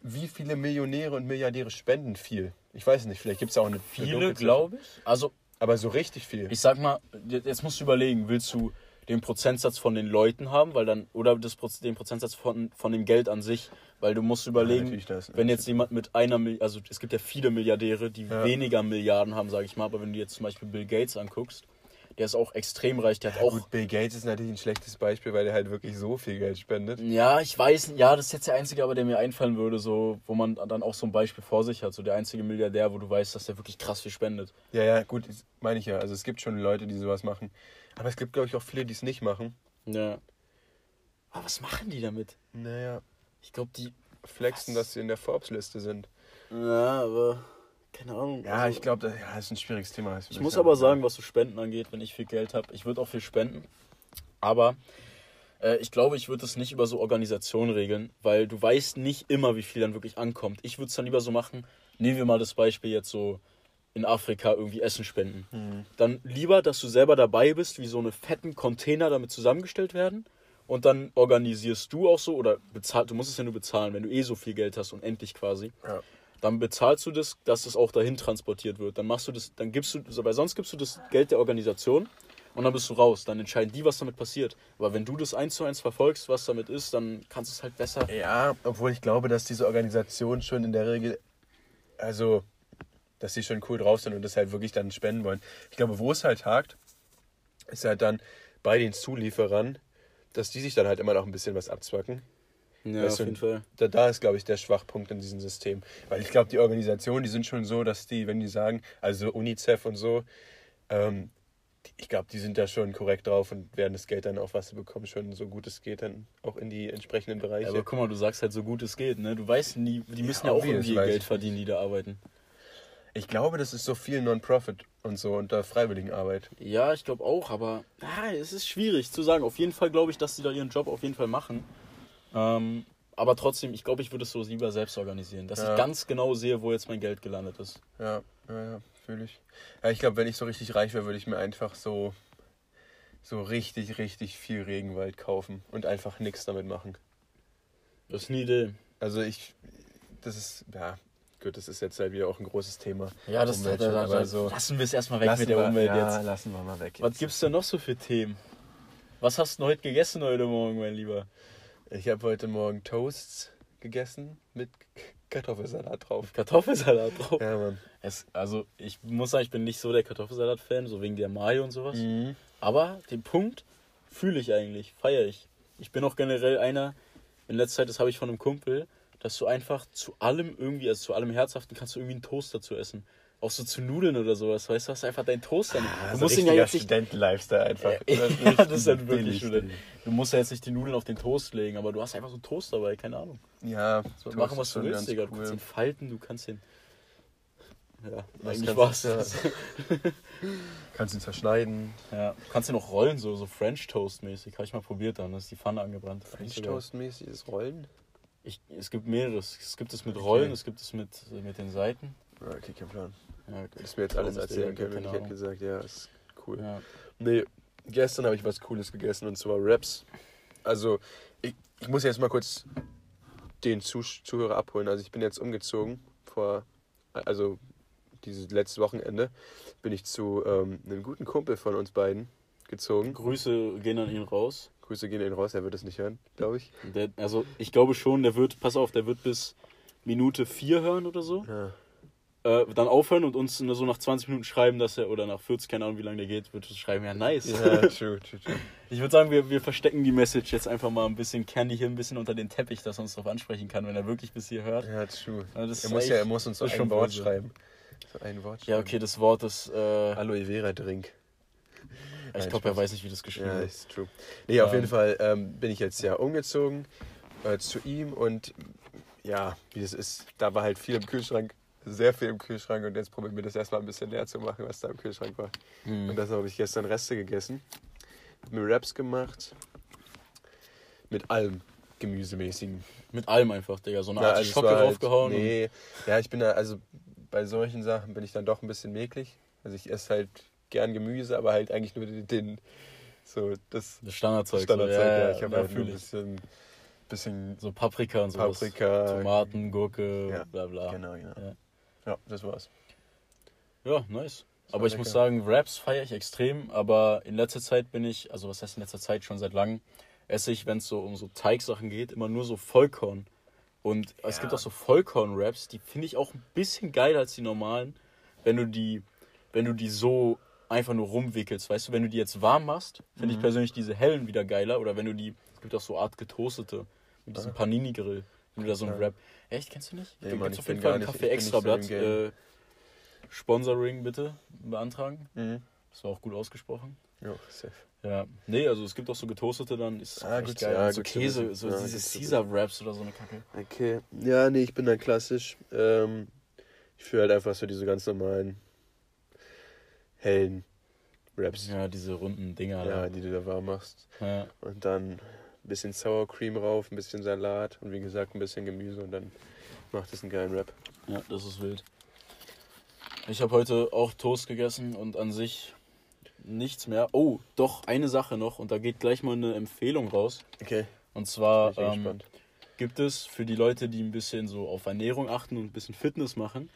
wie viele Millionäre und Milliardäre spenden viel? Ich weiß nicht, vielleicht gibt es auch eine Viele, glaube ich. Also, Aber so richtig viel. ich sag mal, jetzt musst du überlegen, willst du den Prozentsatz von den Leuten haben, weil dann, oder das, den Prozentsatz von, von dem Geld an sich, weil du musst überlegen, natürlich das, wenn jetzt jemand mit einer Milliarde, also es gibt ja viele Milliardäre, die Ja. weniger Milliarden haben, sage ich mal, aber wenn du jetzt zum Beispiel Bill Gates anguckst, der ist auch extrem reich, der hat ja, auch gut, Bill Gates ist natürlich ein schlechtes Beispiel, weil er halt wirklich so viel Geld spendet. Ja, ich weiß, ja, das ist jetzt der einzige, aber der mir einfallen würde, so, wo man dann auch so ein Beispiel vor sich hat, so der einzige Milliardär, wo du weißt, dass der wirklich krass viel spendet. Ja, ja, gut, meine ich ja. Also es gibt schon Leute, die sowas machen. Aber es gibt, glaube ich, auch viele, die es nicht machen. Ja. Aber was machen die damit? Naja, Ich glaube, die. flexen, dass sie in der Forbes-Liste sind. Ja, aber. Keine Ahnung. Ja, also- ich glaube, das, ja, ist ein schwieriges Thema. Ich muss aber sagen, was so Spenden angeht, wenn ich viel Geld habe, ich würde auch viel spenden. Aber äh, ich glaube, ich würde es nicht über so Organisationen regeln, weil du weißt nicht immer, wie viel dann wirklich ankommt. Ich würde es dann lieber so machen, nehmen wir mal das Beispiel jetzt so in Afrika irgendwie Essen spenden. Mhm. Dann lieber, dass du selber dabei bist, wie so eine fetten Container damit zusammengestellt werden. Und dann organisierst du auch so, oder bezahlt, du musst es ja nur bezahlen, wenn du eh so viel Geld hast, unendlich quasi Ja. dann bezahlst du das, dass es auch dahin transportiert wird. Dann machst du das, dann gibst du, weil sonst gibst du das Geld der Organisation und dann bist du raus. Dann entscheiden die, was damit passiert. Aber wenn du das eins zu eins verfolgst, was damit ist, dann kannst du es halt besser. Ja, obwohl ich glaube, dass diese Organisation schon in der Regel, also, dass sie schon cool drauf sind und das halt wirklich dann spenden wollen. Ich glaube, wo es halt hakt, ist halt dann bei den Zulieferern, dass die sich dann halt immer noch ein bisschen was abzwacken. Ja, Weißt auf du, jeden Fall. Da, da ist, glaube ich, der Schwachpunkt in diesem System. Weil ich glaube, die Organisationen, die sind schon so, dass die, wenn die sagen, also UNICEF und so, ähm, ich glaube, die sind da schon korrekt drauf und werden das Geld dann auch, was sie bekommen, schon so gut es geht, dann auch in die entsprechenden Bereiche. Aber guck mal, du sagst halt so gut es geht, ne? Du weißt nie, die müssen ja, Ja, auch irgendwie Geld verdienen, die da arbeiten. Ich glaube, das ist so viel Non-Profit und so unter Freiwilligenarbeit. Ja, ich glaube auch, aber ah, es ist schwierig zu sagen. Auf jeden Fall glaube ich, dass sie da ihren Job auf jeden Fall machen. Ähm, aber trotzdem, ich glaube, ich würde es so lieber selbst organisieren, dass Ja. ich ganz genau sehe, wo jetzt mein Geld gelandet ist. Ja, ja, ja fühle ich. Ja, ich glaube, wenn ich so richtig reich wäre, würde ich mir einfach so, so richtig, richtig viel Regenwald kaufen und einfach nichts damit machen. Das ist eine Idee. Also ich, das ist, ja, gut, das ist jetzt halt wieder auch ein großes Thema. Ja, das Umwelt, da, da, da, so- lassen wir es erstmal weg mit der wir- Umwelt ja, jetzt. lassen wir mal weg. Was jetzt. gibt's denn noch so für Themen? Was hast du heute gegessen heute Morgen, mein Lieber? Ich habe heute Morgen Toasts gegessen mit Kartoffelsalat drauf. Kartoffelsalat drauf. Ja, Mann. Es, also, ich muss sagen, ich bin nicht so der Kartoffelsalat-Fan, so wegen der Mayo und sowas. Mhm. Aber den Punkt fühle ich eigentlich, feiere ich. Ich bin auch generell einer, in letzter Zeit, das habe ich von einem Kumpel, dass du einfach zu allem irgendwie, also zu allem Herzhaften, kannst du irgendwie einen Toast dazu essen. Auch so zu Nudeln oder sowas, weißt du, hast einfach deinen Toaster. nicht. du musst ihn ja jetzt nicht. Studenten-Lifestyle einfach. ja, das ist *laughs* halt wirklich. Student. Du musst ja jetzt nicht die Nudeln auf den Toast legen, aber du hast einfach so einen Toast dabei, keine Ahnung. Ja, So, Toast machen, ist was du willst, Digga. Du kannst ihn falten, du kannst ihn. Ja, Was eigentlich kannst war's. das. *laughs* Kannst ihn zerschneiden. Ja, du kannst ihn auch rollen, so, so French Toast mäßig. Habe ich mal probiert dann, da ist die Pfanne angebrannt. French geil. Toast-mäßig, das Rollen. Ich, es gibt mehreres. Es gibt es mit Rollen, Okay. es gibt es mit, mit den Seiten. Ja, okay, kein Plan. Ja, Hättest mir jetzt alles erzählen können, wenn ich hätte gesagt, ja, ist cool. Ja. Nee, gestern habe ich was Cooles gegessen und zwar Wraps. Also, ich, ich muss jetzt mal kurz den Zuh Zuhörer abholen. Also, ich bin jetzt umgezogen vor, also dieses letzte Wochenende, bin ich zu ähm, einem guten Kumpel von uns beiden gezogen. Grüße gehen an ihn raus. Grüße gehen ihn raus, er wird es nicht hören, glaube ich. Der, also ich glaube schon, der wird, pass auf, der wird bis Minute 4 hören oder so. Ja. Äh, dann aufhören und uns so nach 20 Minuten schreiben, dass er, oder nach 40, keine Ahnung wie lange der geht, wird uns schreiben, ja nice. Ja, true, true, true. Ich würde sagen, wir, wir verstecken die Message jetzt einfach mal ein bisschen, kehren die hier ein bisschen unter den Teppich, dass er uns darauf ansprechen kann, wenn er wirklich bis hier hört. Ja, true. Ja, das Er muss, ja, er muss uns so ein Wort schreiben. So ein Wort Ja, okay, das Wort ist, äh, Aloe Vera Drink. Ich glaube, er weiß nicht, wie das geschrieben Ja, ist true. Nee, auf Ähm. jeden Fall ähm, bin ich jetzt ja umgezogen äh, zu ihm und ja, wie das ist, da war halt viel im Kühlschrank, sehr viel im Kühlschrank und jetzt probieren wir das erstmal ein bisschen leer zu machen, was da im Kühlschrank war. Hm. Und das habe ich gestern Reste gegessen. Hab mir Wraps gemacht. Mit allem Gemüsemäßigen. Mit allem einfach, Digga. So eine Art also Schocke halt- draufgehauen. und- Nee, ja, ich bin da, also bei solchen Sachen bin ich dann doch ein bisschen mäglich. Also ich esse halt gern Gemüse, aber halt eigentlich nur den, den so das Das Standardzeug. Standardzeug. so, ja, ja, ich habe ja, halt ein bisschen, bisschen So Paprika und sowas. Paprika. Tomaten, Gurke, Ja, bla bla. Genau, genau. Ja. Ja, das war's. Ja, nice. Das Aber ich muss sagen, Wraps feiere ich extrem, aber in letzter Zeit bin ich, also was heißt in letzter Zeit, schon seit langem, esse ich, wenn es so um so Teigsachen geht, immer nur so Vollkorn. Und es Ja. gibt auch so Vollkorn-Wraps, die finde ich auch ein bisschen geiler als die normalen, wenn du die, wenn du die so einfach nur rumwickelst. Weißt du, wenn du die jetzt warm machst, finde ich Mhm. persönlich diese hellen wieder geiler. Oder wenn du die, es gibt auch so Art getoastete, mit diesem Ah. Panini-Grill. Wenn du da so einen. Wrap. Echt, kennst du nicht? Nee, du Mann, kannst ich auf jeden Fall gar ein nicht- Kaffee ich im Game. äh, Sponsoring bitte beantragen. Mhm. Das war auch gut ausgesprochen. Ja, safe. Ja, nee, also es gibt auch so getoastete dann, ist Ah, gut, geil. ja, so gut Käse, so Ja, diese gut zu Caesar Wraps oder so eine Kacke. Okay. Ja, nee, ich bin dann klassisch. Ähm, ich fühle halt einfach so diese ganz normalen hellen Wraps. Ja, diese runden Dinger. Ja, da. die du da warm machst. Ja. Und dann ein bisschen Sour Cream rauf, ein bisschen Salat und wie gesagt ein bisschen Gemüse und dann macht es einen geilen Wrap. ja, das ist wild. Ich habe heute auch Toast gegessen und an sich nichts mehr. Oh, doch, eine Sache noch und da geht gleich mal eine Empfehlung raus. Okay. Und zwar, ähm, gibt es für die Leute, die ein bisschen so auf Ernährung achten und ein bisschen Fitness machen,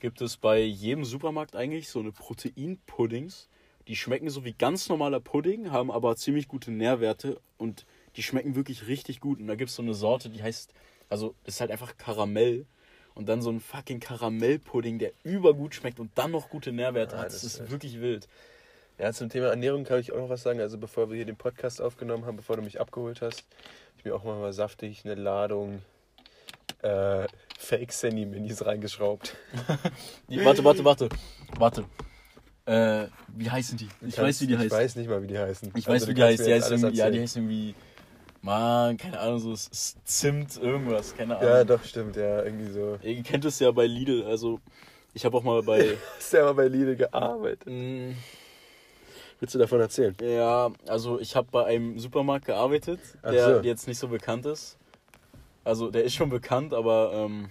gibt es bei jedem Supermarkt eigentlich so eine Proteinpuddings. Die schmecken so wie ganz normaler Pudding, haben aber ziemlich gute Nährwerte und die schmecken wirklich richtig gut. Und da gibt es so eine Sorte, die heißt, also ist halt einfach Karamell. Und dann so ein fucking Karamellpudding, der übergut schmeckt und dann noch gute Nährwerte Ah, hat. das Das ist echt- wirklich wild. Ja, zum Thema Ernährung kann ich auch noch was sagen. Also bevor wir hier den Podcast aufgenommen haben, bevor du mich abgeholt hast, ich mir auch mal, mal saftig eine Ladung äh, Fake Sandy Minis reingeschraubt. *laughs* Die, warte, warte, warte. Warte. Äh, wie heißen die? Ich Kannst- weiß, wie die ich heißt. Ich weiß nicht mal, wie die heißen. Ich Also weiß, wie die mir Die irgendwie, ja, die heißt irgendwie. Mann, keine Ahnung, so Zimt, irgendwas, keine Ahnung. Ja, doch, stimmt, ja, irgendwie so. Ihr kennt es ja bei Lidl, also ich habe auch mal bei. *laughs* Hast ja mal bei Lidl gearbeitet. Mm, Willst du davon erzählen? ja, also ich habe bei einem Supermarkt gearbeitet, der so. jetzt nicht so bekannt ist. Also der ist schon bekannt, aber ähm,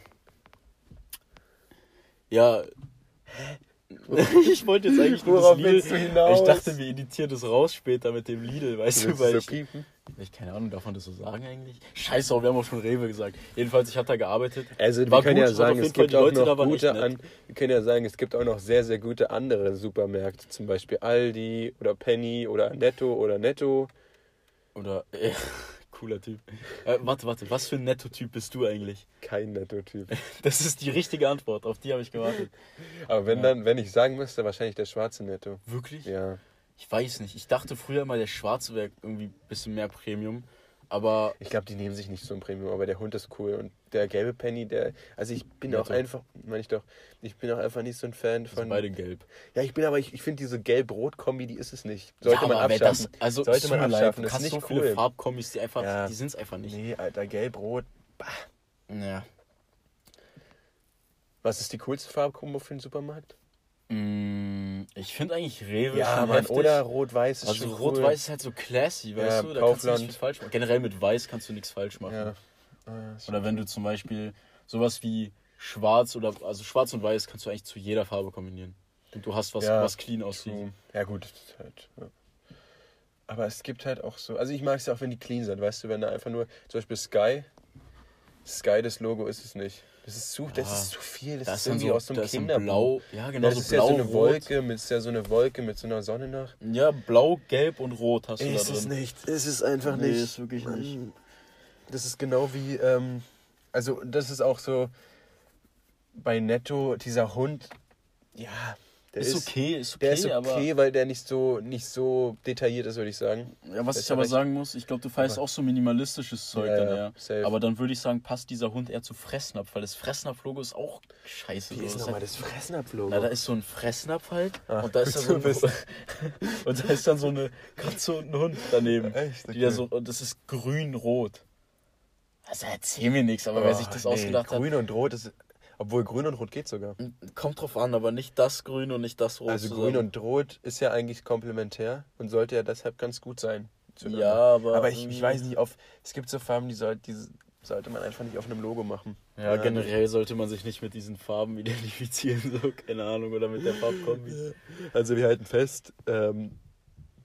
ja. *laughs* ich wollte jetzt eigentlich nur das Lidl. Ich dachte, wir editieren das raus später mit dem Lidl, weißt du, weil ich, piepen? ich keine Ahnung, darf man das so sagen eigentlich? Scheiße, wir haben auch schon Rewe gesagt. Jedenfalls, ich habe da gearbeitet. Also wir können gut, ja sagen, es gibt auch noch gute an, wir können ja sagen, es gibt auch noch sehr, sehr gute andere Supermärkte, zum Beispiel Aldi oder Penny oder Netto oder Netto. Oder, *laughs* äh, cooler Typ. Äh, warte, warte, was für ein Netto-Typ bist du eigentlich? Kein Netto-Typ. *laughs* Das ist die richtige Antwort, auf die habe ich gewartet. Aber wenn Ja. dann, wenn ich sagen müsste, wahrscheinlich der schwarze Netto. Wirklich? Ja. Ich weiß nicht. Ich dachte früher immer, der Schwarze wäre irgendwie ein bisschen mehr Premium. Aber Ich glaube, die nehmen sich nicht so ein Premium, aber der Hund ist cool. Und der gelbe Penny, der. Also ich bin Netto. auch einfach, meine ich doch, ich bin auch einfach nicht so ein Fan sind von. beide gelb. Ja, ich bin aber, ich, ich finde diese Gelb-Rot-Kombi, die ist es nicht. Sollte ja, man abschaffen. Das, also, Sollte man abschaffen, Du ist so nicht viele cool. Farbkombis, die einfach, Ja. die sind es einfach nicht. Nee, Alter, Gelb-Rot. Ja. Was ist die coolste Farbkombo für den Supermarkt? Mm, ich finde eigentlich Rewe Ja, Mann, oder Rot-Weiß ist Also Rot-Weiß cool. ist halt so classy, weißt Ja, du? Da kannst du Kaufland. nicht viel falsch machen. Generell mit Weiß kannst du nichts falsch machen. Ja. Ah, ist Oder wenn du zum Beispiel sowas wie Schwarz oder also Schwarz und Weiß kannst du eigentlich zu jeder Farbe kombinieren. Und du hast was, Ja, was clean aussieht. True. Ja, gut, das ist halt. Ja. Aber es gibt halt auch so. Also, ich mag es ja auch, wenn die clean sind, weißt du, wenn da einfach nur. Zum Beispiel Sky. Sky, das Logo ist es nicht. Das ist zu, das Ah, ist zu viel. Das Da ist ist irgendwie so, aus so einem ist Kinderbuch. Blau, ja Ja, genau, das so ist ja blau, so eine rot. Wolke, mit, ist ja so eine Wolke mit so einer Sonne nach. Ja, blau, gelb und rot hast du Ist da es drin. nicht. Ist es einfach Nee, nicht. ist wirklich nicht. Das ist genau wie, ähm, also das ist auch so bei Netto, dieser Hund, ja, der Ist, ist, okay, ist okay, der ist aber okay, weil der nicht so, nicht so detailliert ist, würde ich sagen. ja, was ich aber recht. sagen muss, ich glaube, du feierst auch so minimalistisches Zeug Ja, dann ja, safe. Aber dann würde ich sagen, passt dieser Hund eher zu Fressnapf, weil das Fressnapf-Logo ist auch scheiße. Wie so. ist nochmal das Fressnapf-Logo? Na, da ist so ein Fressnapf halt Ah, und da ist dann so ein, *laughs* und da ist dann so eine Katze und ein Hund daneben. Echt? Die da so, und das ist grün-rot. Also erzähl mir nichts, aber wer sich das Oh, nee, ausgedacht Grün und Rot ist, obwohl Grün und Rot geht sogar. hat, kommt drauf an, aber nicht das Grün und nicht das Rot. Also zusammen. Grün und Rot ist ja eigentlich komplementär und sollte ja deshalb ganz gut sein. zueinander. Ja, aber. Aber ich, ich irgendwie- weiß nicht, auf, es gibt so Farben, die, soll, die sollte man einfach nicht auf einem Logo machen. Ja, generell sollte man sich nicht mit diesen Farben identifizieren, *laughs* so, keine Ahnung, oder mit der Farbkombi. Also wir halten fest, ähm,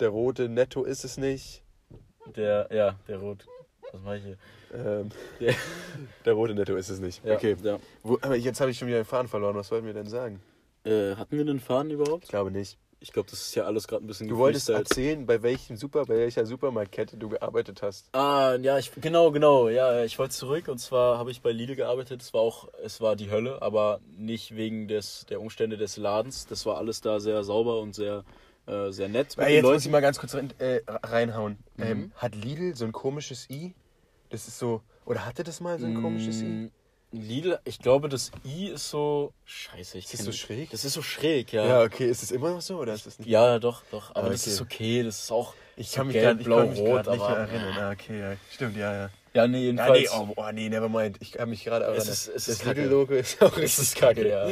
der rote Netto ist es nicht. Der, ja, der Rot. Was mache ich hier? Ähm, *laughs* Der, der rote Netto ist es nicht. ja, Okay. Ja. Wo, aber jetzt habe ich schon wieder den Faden verloren. Was wollten wir denn sagen? Äh, hatten wir einen Faden überhaupt? Ich glaube nicht. Ich glaube, das ist ja alles gerade ein bisschen Du wolltest erzählen, bei welchem Super, bei welcher Supermarktkette du gearbeitet hast. Ah, ja, ich, genau, genau. Ja, ich wollte zurück und zwar habe ich bei Lidl gearbeitet. Es war auch, es war die Hölle, aber nicht wegen des, der Umstände des Ladens. Das war alles da sehr sauber und sehr, äh, sehr nett. jetzt muss ich mal ganz kurz rein, äh, reinhauen. Mhm. Ähm, hat Lidl so ein komisches I? Das ist so. Oder hatte das mal so ein komisches I? Mm, Lidl, ich glaube, das I ist so. Scheiße, ich Ist das so schräg? Das ist so schräg, ja. Ja, okay. Ist es immer noch so oder ist es nicht? Ja, doch, doch. Aber Ah, das okay. ist okay. Das ist auch. Ich kann mich gelb, gerade blau, rot, nicht aber. mehr erinnern. Ah, okay, ja. Stimmt, ja, ja. Ja, nee, Ja, jedenfalls. nee, oh, oh, nee, never mind. Ich habe mich gerade erinnert. ist- es das ist kacke. Lidl-Logo ist auch es richtig ist kacke, ja.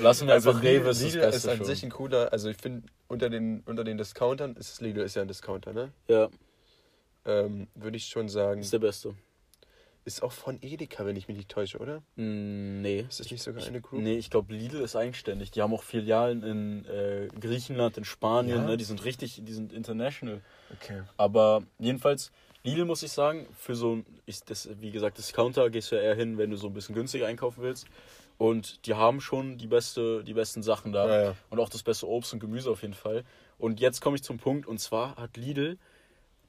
Lassen wir Also einfach Lidl, Rewe ist das Lidl Beste ist an schon. sich ein cooler, also ich finde unter den, unter den Discountern, ist Lidl ist ja ein Discounter, ne? Ja, Ähm, Würde ich schon sagen. ist der Beste. ist auch von Edeka, wenn ich mich nicht täusche, oder? Mm, Nee. Ist das nicht sogar eine Group? Nee, ich glaube, Lidl ist eigenständig. Die haben auch Filialen in äh, Griechenland, in Spanien. Ja? Ne? Die sind richtig, die sind international. Okay. Aber jedenfalls, Lidl muss ich sagen, für so ein, ist das, wie gesagt, Discounter gehst du ja eher hin, wenn du so ein bisschen günstiger einkaufen willst. Und die haben schon die, beste, die besten Sachen da. Ja, ja. Und auch das beste Obst und Gemüse auf jeden Fall. Und jetzt komme ich zum Punkt, und zwar hat Lidl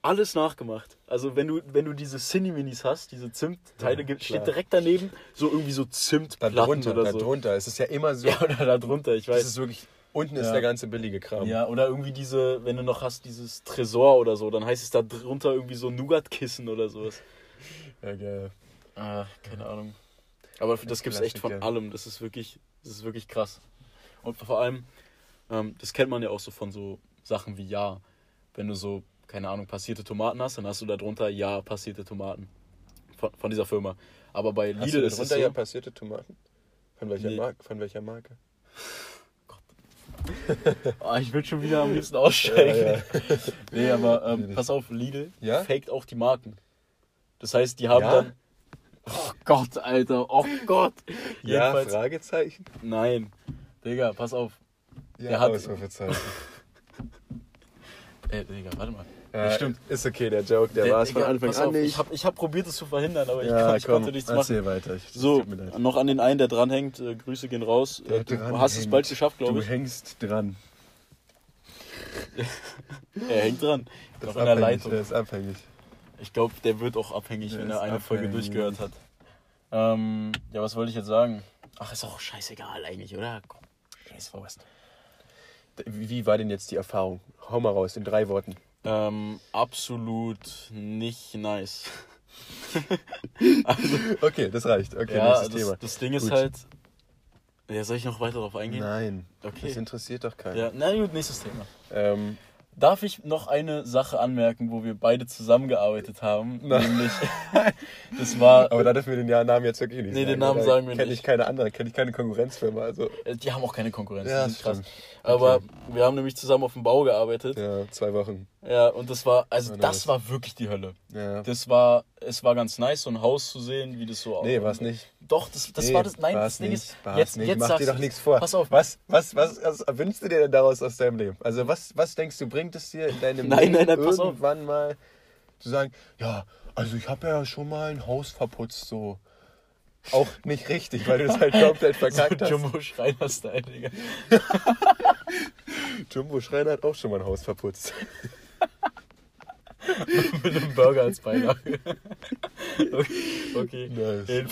alles nachgemacht. Also wenn du, wenn du diese Cinni-Minis hast, diese Zimtteile, Ja, gibt, steht direkt daneben so irgendwie so Da Zimtplatten drunter, oder da so. drunter. Es ist ja immer so. Ja, oder da drunter, ich das weiß. ist wirklich. Unten ist Ja. der ganze billige Kram. Ja, oder irgendwie diese, wenn du noch hast, dieses Tresor oder so, dann heißt es da drunter irgendwie so Nougat-Kissen oder sowas. Ja, geil. Ah, keine Ahnung. Aber das gibt's echt von allem. Das ist wirklich, das ist wirklich krass. Und vor allem, ähm, das kennt man ja auch so von so Sachen wie Ja. Wenn du so, keine Ahnung, passierte Tomaten hast, dann hast du da drunter Ja, passierte Tomaten. Von, von dieser Firma. Aber bei Hast Lidl du ist es darunter so, ja passierte Tomaten? Von welcher, Nee. Marke? Von welcher Marke? *laughs* Ah, ich will schon wieder am liebsten aussteigen. Ja, *laughs* Nee, aber ähm, pass auf, Lidl Ja? faked auch die Marken. Das heißt, die haben Ja? dann. Oh Gott, Alter, oh Gott. Ja, Jedenfalls, Fragezeichen? nein. Digga, pass auf. Ja, Der hat- Ausrufezeichen. *laughs* Äh, Digga, warte mal. Ja, stimmt. Ist okay, der Joke, der, Der- war es von Anfang an auf, nicht. Ich habe ich hab probiert, es zu verhindern, aber ich, ja, kon, ich komm, konnte nichts machen. weiter. Ich, So, tut mir leid. noch an den einen, der dranhängt. Äh, Grüße gehen raus. Der Äh, du hast es bald geschafft, glaube Du ich. hängst dran. *laughs* Er hängt dran. Der Noch ist in der abhängig, Leitung. Der ist abhängig. Ich glaube, der wird auch abhängig, Der wenn er eine Folge abhängig. durchgehört hat. Ähm, ja, was wollte ich jetzt sagen? Ach, ist auch scheißegal eigentlich, oder? Komm, scheiß Faust. Wie, wie war denn jetzt die Erfahrung? Hau mal raus, in drei Worten. Ähm, absolut nicht nice. *laughs* Okay, das reicht. Okay, ja, nächstes das, Thema. das Ding ist Gut. halt. Ja, soll ich noch weiter darauf eingehen? Nein, Okay. das interessiert doch keinen. Ja, na gut, nächstes Thema. Ähm, Darf ich noch eine Sache anmerken, wo wir beide zusammengearbeitet haben? *laughs* Nein. Nämlich, das war, aber da dürfen wir den Namen jetzt wirklich nicht Nee, sagen. den Namen sagen wir kenn nicht. ich keine andere, kenne ich keine Konkurrenzfirma. Also, die haben auch keine Konkurrenz, Ja, die sind krass. stimmt. Aber Okay. wir haben nämlich zusammen auf dem Bau gearbeitet. Ja, ja, zwei Wochen. und das war, also das war wirklich die Hölle. Ja. Das war, es war ganz nice, so ein Haus zu sehen, wie das so Nee, aussieht. war es nicht. Doch, das, das Nee, war das, nein, das Ding nicht, ist, jetzt, nicht. jetzt Mach dir doch nichts vor. Pass auf. Was, was, was, was wünschst du dir denn daraus aus deinem Leben? Also was, was denkst du, bringt es dir in deinem *laughs* Nein, Leben nein, nein, pass auf. irgendwann mal zu sagen, ja, also ich habe ja schon mal ein Haus verputzt, so. Auch nicht richtig, weil du das halt *laughs* komplett verkackt so hast. Jumbo Schreiner-Style, Digga. *laughs* Jumbo Schreiner hat auch schon mal ein Haus verputzt. *laughs* Mit einem Burger als Beilage. okay. okay. Nice. Jeden-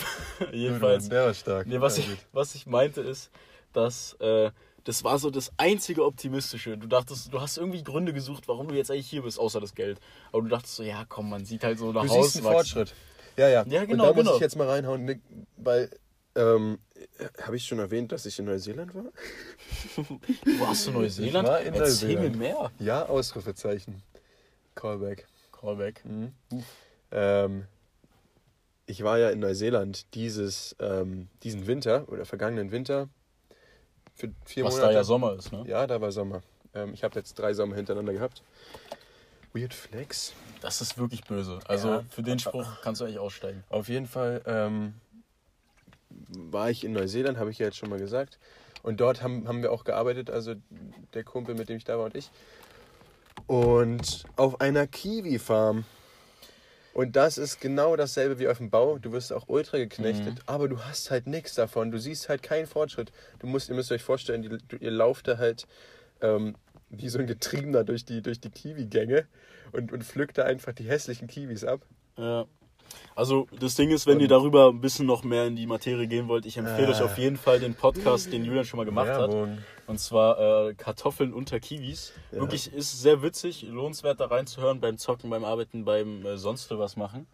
Jedenfalls. Der war stark. Nee, was, Ja, ich, was ich meinte ist, dass äh, das war so das einzige Optimistische. Du dachtest, du hast irgendwie Gründe gesucht, warum du jetzt eigentlich hier bist, außer das Geld. Aber du dachtest so, ja komm, man sieht halt so nach Du Haus siehst einen wachsen. Fortschritt. Ja, ja. Ja, genau, Und da muss genau. ich jetzt mal reinhauen, weil, ähm, habe ich schon erwähnt, dass ich in Neuseeland war? *laughs* Du warst in Neuseeland? Ich war in Erzähl Neuseeland. mir mehr. Ja, Ausrufezeichen. Callback. Callback. Mhm. Ähm, ich war ja in Neuseeland dieses, ähm, diesen Winter oder vergangenen Winter für vier Was Monate. da ja Sommer ist, ne? Ja, da war Sommer. Ähm, ich habe jetzt drei Sommer hintereinander gehabt. Weird Flex. Das ist wirklich böse. Also Ja. für den Spruch kannst du eigentlich aussteigen. Auf jeden Fall ähm, war ich in Neuseeland, habe ich ja jetzt schon mal gesagt. Und dort haben, haben wir auch gearbeitet, also der Kumpel, mit dem ich da war und ich. Und auf einer Kiwi-Farm. Und das ist genau dasselbe wie auf dem Bau. Du wirst auch ultra geknechtet, aber du hast halt nichts davon. Du siehst halt keinen Fortschritt. Du musst, ihr müsst euch vorstellen, die, ihr lauft da halt ähm, wie so ein Getriebener durch die, durch die Kiwi-Gänge und, und pflückt da einfach die hässlichen Kiwis ab. Ja. Also das Ding ist, wenn ihr darüber ein bisschen noch mehr in die Materie gehen wollt, ich empfehle euch Äh. auf jeden Fall den Podcast, den Julian schon mal gemacht hat. Werbung. Und zwar äh, Kartoffeln unter Kiwis. Ja. Wirklich ist sehr witzig, lohnenswert da reinzuhören beim Zocken, beim Arbeiten, beim äh, sonst was machen.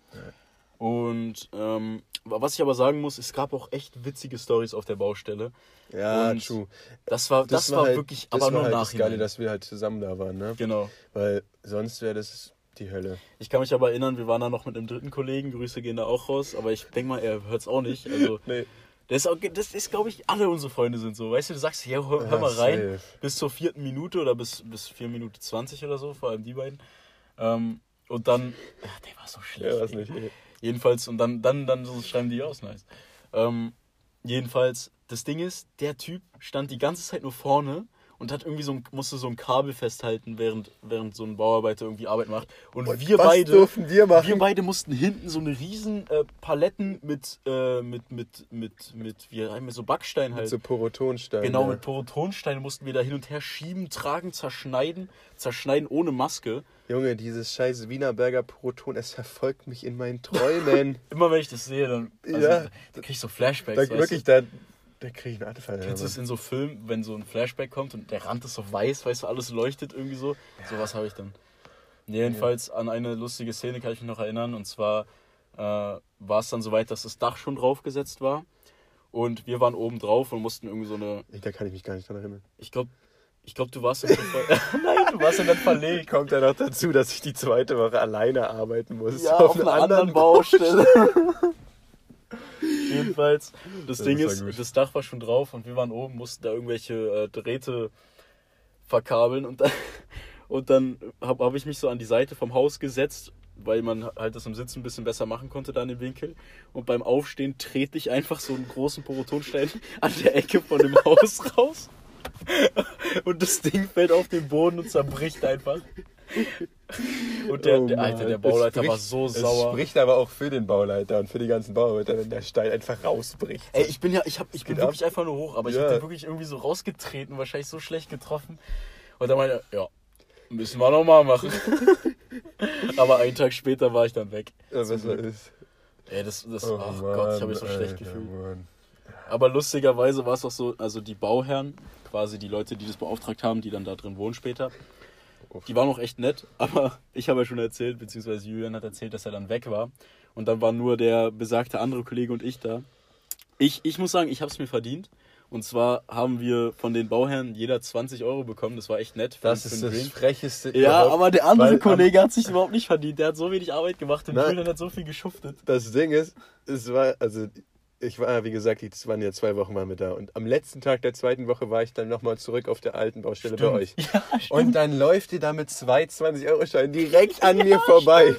Und ähm, was ich aber sagen muss, es gab auch echt witzige Stories auf der Baustelle. Ja, Und true. Das war, das, war halt- wirklich, das aber war nur halt das nachhinein. Geile, dass wir halt zusammen da waren, ne? genau. Weil sonst wäre das die Hölle. Ich kann mich aber erinnern, wir waren da noch mit einem dritten Kollegen, Grüße gehen da auch raus, aber ich denke mal, er hört es auch nicht. Also, *laughs* Nee. das ist, das ist glaube ich, alle unsere Freunde sind so. Weißt du, du sagst, ja, hör, hör mal rein, safe. bis zur vierten Minute oder bis, bis 4 Minuten 20 oder so, vor allem die beiden. Ähm, und dann, ach, der war so schlecht. Ey. nicht. ey. Jedenfalls, und dann, dann, dann so schreiben die aus, nice. Ähm, jedenfalls, das Ding ist, der Typ stand die ganze Zeit nur vorne und hat irgendwie so ein, musste so ein Kabel festhalten, während, während so ein Bauarbeiter irgendwie Arbeit macht. Und, Und wir was beide. durften wir machen? Wir beide mussten hinten so eine riesen äh, Paletten mit, äh, mit, mit, mit, mit, wie wir so Backstein halt. So Porotonstein. Genau, ja. mit Porotonsteinen mussten wir da hin und her schieben, tragen, zerschneiden, zerschneiden ohne Maske. Junge, dieses scheiß Wienerberger Poroton, es verfolgt mich in meinen Träumen. *laughs* Immer wenn ich das sehe, dann also, Ja. da krieg ich so Flashbacks. da, wirklich, du? da, da kriege ich einen Anfall. Kennst du es in so Filmen, wenn so ein Flashback kommt und der Rand ist so weiß, weißt du, alles leuchtet irgendwie so? Sowas habe ich dann. Jedenfalls an eine lustige Szene kann ich mich noch erinnern. Und zwar äh, war es dann soweit, dass das Dach schon draufgesetzt war. Und wir waren oben drauf und mussten irgendwie so eine. Ich, da kann ich mich gar nicht dran erinnern. Ich glaube, ich glaub, du warst dann schon ver Nein, du warst dann, dann verlegt. Kommt ja noch dazu, dass ich die zweite Woche alleine arbeiten muss. Ja, auf, einer anderen Baustelle. *laughs* Jedenfalls, das, Das Ding ist, gut. das Dach war schon drauf und wir waren oben, mussten da irgendwelche äh, Drähte verkabeln und dann, *laughs* und dann habe hab ich mich so an die Seite vom Haus gesetzt, weil man halt das im Sitzen ein bisschen besser machen konnte da in dem Winkel. Und beim Aufstehen trete ich einfach so einen großen Porotonstein *laughs* an der Ecke von dem Haus raus. *laughs* Und das Ding fällt auf den Boden und zerbricht einfach. *laughs* Und der, Oh der, Alter, Mann. der Es Bauleiter spricht- war so Es sauer. spricht aber auch für den Bauleiter und für die ganzen Bauarbeiter, wenn der Stein einfach rausbricht. Ey, ich bin ja, ich, hab, ich bin ab. wirklich einfach nur hoch, aber ich Ja. hab den wirklich irgendwie so rausgetreten, wahrscheinlich so schlecht getroffen. Und dann meinte er, ja, müssen wir nochmal machen. *laughs* aber einen Tag später war ich dann weg. Ja, besser ist. Ey, das, das, Oh ach Gott, ich habe mich so Mann, schlecht Alter, gefühlt. Mann. Aber lustigerweise war es auch so, also die Bauherren, quasi die Leute, die das beauftragt haben, die dann da drin wohnen später, die waren auch echt nett, *laughs* aber ich habe ja schon erzählt, beziehungsweise Julian hat erzählt, dass er dann weg war. Und dann war nur der besagte andere Kollege und ich da. Ich, ich muss sagen, ich habe es mir verdient. Und zwar haben wir von den Bauherren jeder 20 Euro bekommen. Das war echt nett. Das ist das Drink. frecheste Ja, aber der andere Weil Kollege hat sich überhaupt nicht verdient. Der hat so wenig Arbeit gemacht und. Julian hat so viel geschuftet. Das Ding ist, es war, also ich war, wie gesagt, es waren ja zwei Wochen waren wir da. Und am letzten Tag der zweiten Woche war ich dann nochmal zurück auf der alten Baustelle bei euch. Ja, Und dann läuft ihr da mit zwei 20-Euro-Scheinen direkt an *laughs* mir vorbei.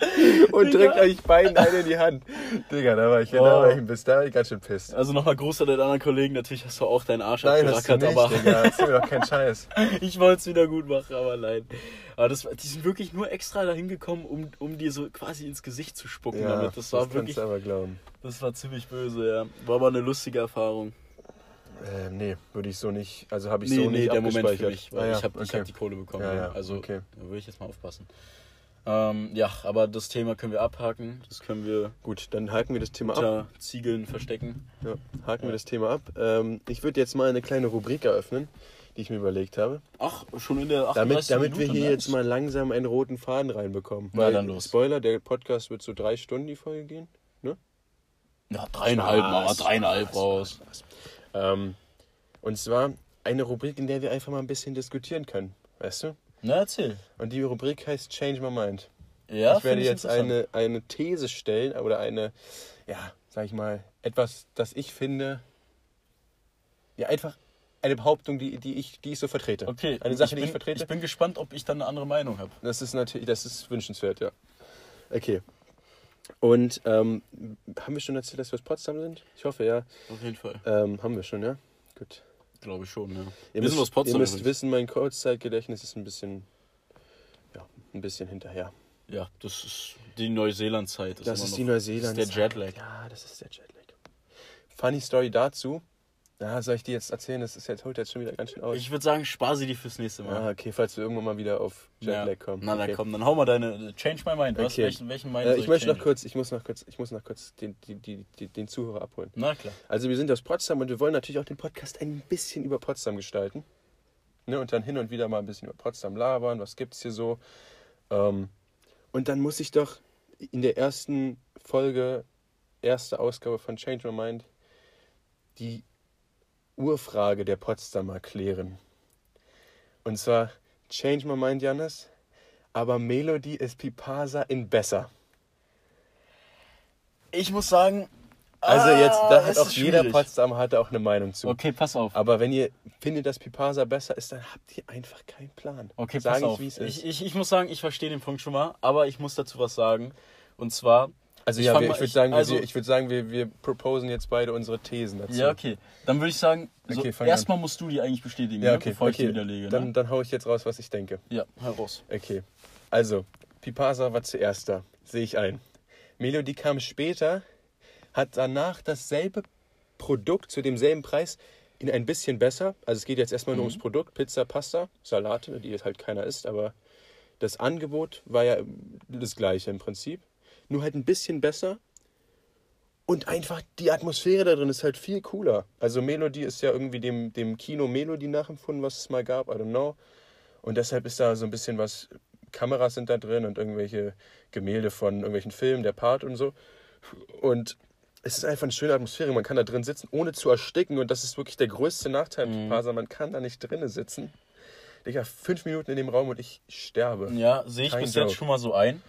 *laughs* Und Digga. drückt euch beiden einen in die Hand. Digga, da war ich, da Oh. war ich bisschen, da war ich ganz schön pisst. Also nochmal Gruß an den anderen Kollegen. Natürlich hast du auch deinen Arsch Nein, hast du abgerackert, nicht, aber Digga. Erzähl mir doch keinen Scheiß. *laughs* ich wollte es wieder gut machen, aber nein. Aber das, die sind wirklich nur extra dahin gekommen, um, um dir so quasi ins Gesicht zu spucken Ja, damit. Das war kannst wirklich, du aber glauben. das war ziemlich böse, ja. War aber eine lustige Erfahrung. Ähm, nee, würde ich so nicht, also habe ich Nee, so nee, nicht der Moment für mich. Weil Ah, ja, ich habe okay. hab die Kohle bekommen. Ja, Ja, ja, Also okay. da würde ich jetzt mal aufpassen. Ähm, ja, aber das Thema können wir abhaken. Das können wir Gut, dann haken wir das Thema ab. unter Ziegeln verstecken. Ja, haken wir das Thema ab. Ähm, ich würde jetzt mal eine kleine Rubrik eröffnen, die ich mir überlegt habe. Ach, schon in der 38. Damit, damit wir hier jetzt mal langsam einen roten Faden reinbekommen. Na, dann los. Spoiler, der Podcast wird so drei Stunden die Folge gehen. Ja, dreieinhalb, machen wir Spaß, dreieinhalb Spaß, raus. Ähm, und zwar eine Rubrik, in der wir einfach mal ein bisschen diskutieren können. Weißt du? Na, erzähl. Und die Rubrik heißt Change My Mind. Ja, ich werde find jetzt eine, eine These stellen oder eine, ja, sag ich mal, etwas, das ich finde, ja, einfach eine Behauptung, die, die, ich, die ich so vertrete. Okay, Eine Sache, ich die bin, ich vertrete. Ich bin gespannt, ob ich dann eine andere Meinung habe. Das ist natürlich, das ist wünschenswert, ja. Okay. Und ähm, haben wir schon erzählt, dass wir aus Potsdam sind? Ich hoffe, ja. Auf jeden Fall. Ähm, haben wir schon, ja? Gut. Glaube ich schon, ja. Ihr müsst, aus Potsdam. Ihr müsst übrigens. wissen, mein Kurzzeitgedächtnis ist ein bisschen, ja, ein bisschen hinterher. Ja, das ist die Neuseeland-Zeit. Das immer ist noch- die Neuseeland. Das ist der Jetlag. Ja, das ist der Jetlag. Funny Story dazu. Ja, soll ich dir jetzt erzählen? Das ist jetzt, holt jetzt schon wieder ganz schön aus. Ich würde sagen, spar sie dir fürs nächste Mal. ah, okay, falls wir irgendwann mal wieder auf Jetlag Ja. kommen. Na, dann okay. komm, dann hau mal deine. Change my mind. Was? Okay. Welchen, welchen Mind Äh, ich möchte noch kurz, ich muss noch kurz, ich muss noch kurz den, die, die, die, den Zuhörer abholen. Na klar. Also wir sind aus Potsdam und wir wollen natürlich auch den Podcast ein bisschen über Potsdam gestalten. Ne, und dann hin und wieder mal ein bisschen über Potsdam labern, was gibt's hier so. Ähm, und dann muss ich doch in der ersten Folge, erste Ausgabe von Change My Mind, die Urfrage der Potsdamer klären. Und zwar, Change My Mind, Janis, aber Melody ist Pipasa in besser. Ich muss sagen. Also jetzt, ah, da es hat auch jeder schwierig. Potsdamer hatte auch eine Meinung zu. Okay, pass auf. Aber wenn ihr findet, dass Pipasa besser ist, dann habt ihr einfach keinen Plan. Okay, Sag pass ich, auf. wie es Ich, ist. ich, ich muss sagen, ich verstehe den Punkt schon mal, aber ich muss dazu was sagen. Und zwar Also Ich ja, fang wir, mal- ich würde sagen, also- wir, ich würd sagen wir, wir proposen jetzt beide unsere Thesen dazu. Ja, okay. Dann würde ich sagen, so, Okay, erstmal musst du die eigentlich bestätigen, Ja, ne, okay, bevor ich die okay. widerlege. Dann, ne? dann hau ich jetzt raus, was ich denke. Ja, heraus. Okay. Also, Pipasa war zuerst da. Sehe ich ein. Melody kam später, hat danach dasselbe Produkt zu demselben Preis in ein bisschen besser. Also es geht jetzt erstmal nur ums Produkt, Pizza, Pasta, Salate, die jetzt halt keiner isst, aber das Angebot war ja das gleiche im Prinzip. Nur halt ein bisschen besser. Und einfach die Atmosphäre da drin ist halt viel cooler. Also Melody ist ja irgendwie dem, dem Kino Melody nachempfunden, was es mal gab, I don't know. Und deshalb ist da so ein bisschen was, Kameras sind da drin und irgendwelche Gemälde von irgendwelchen Filmen, der Part und so. Und es ist einfach eine schöne Atmosphäre. Man kann da drin sitzen, ohne zu ersticken. Und das ist wirklich der größte Nachteil Mhm. Pipasa. Man kann da nicht drinnen sitzen. Digga, fünf Minuten in dem Raum und ich sterbe. Ja, sehe ich Kein bis Joke. jetzt schon mal so ein.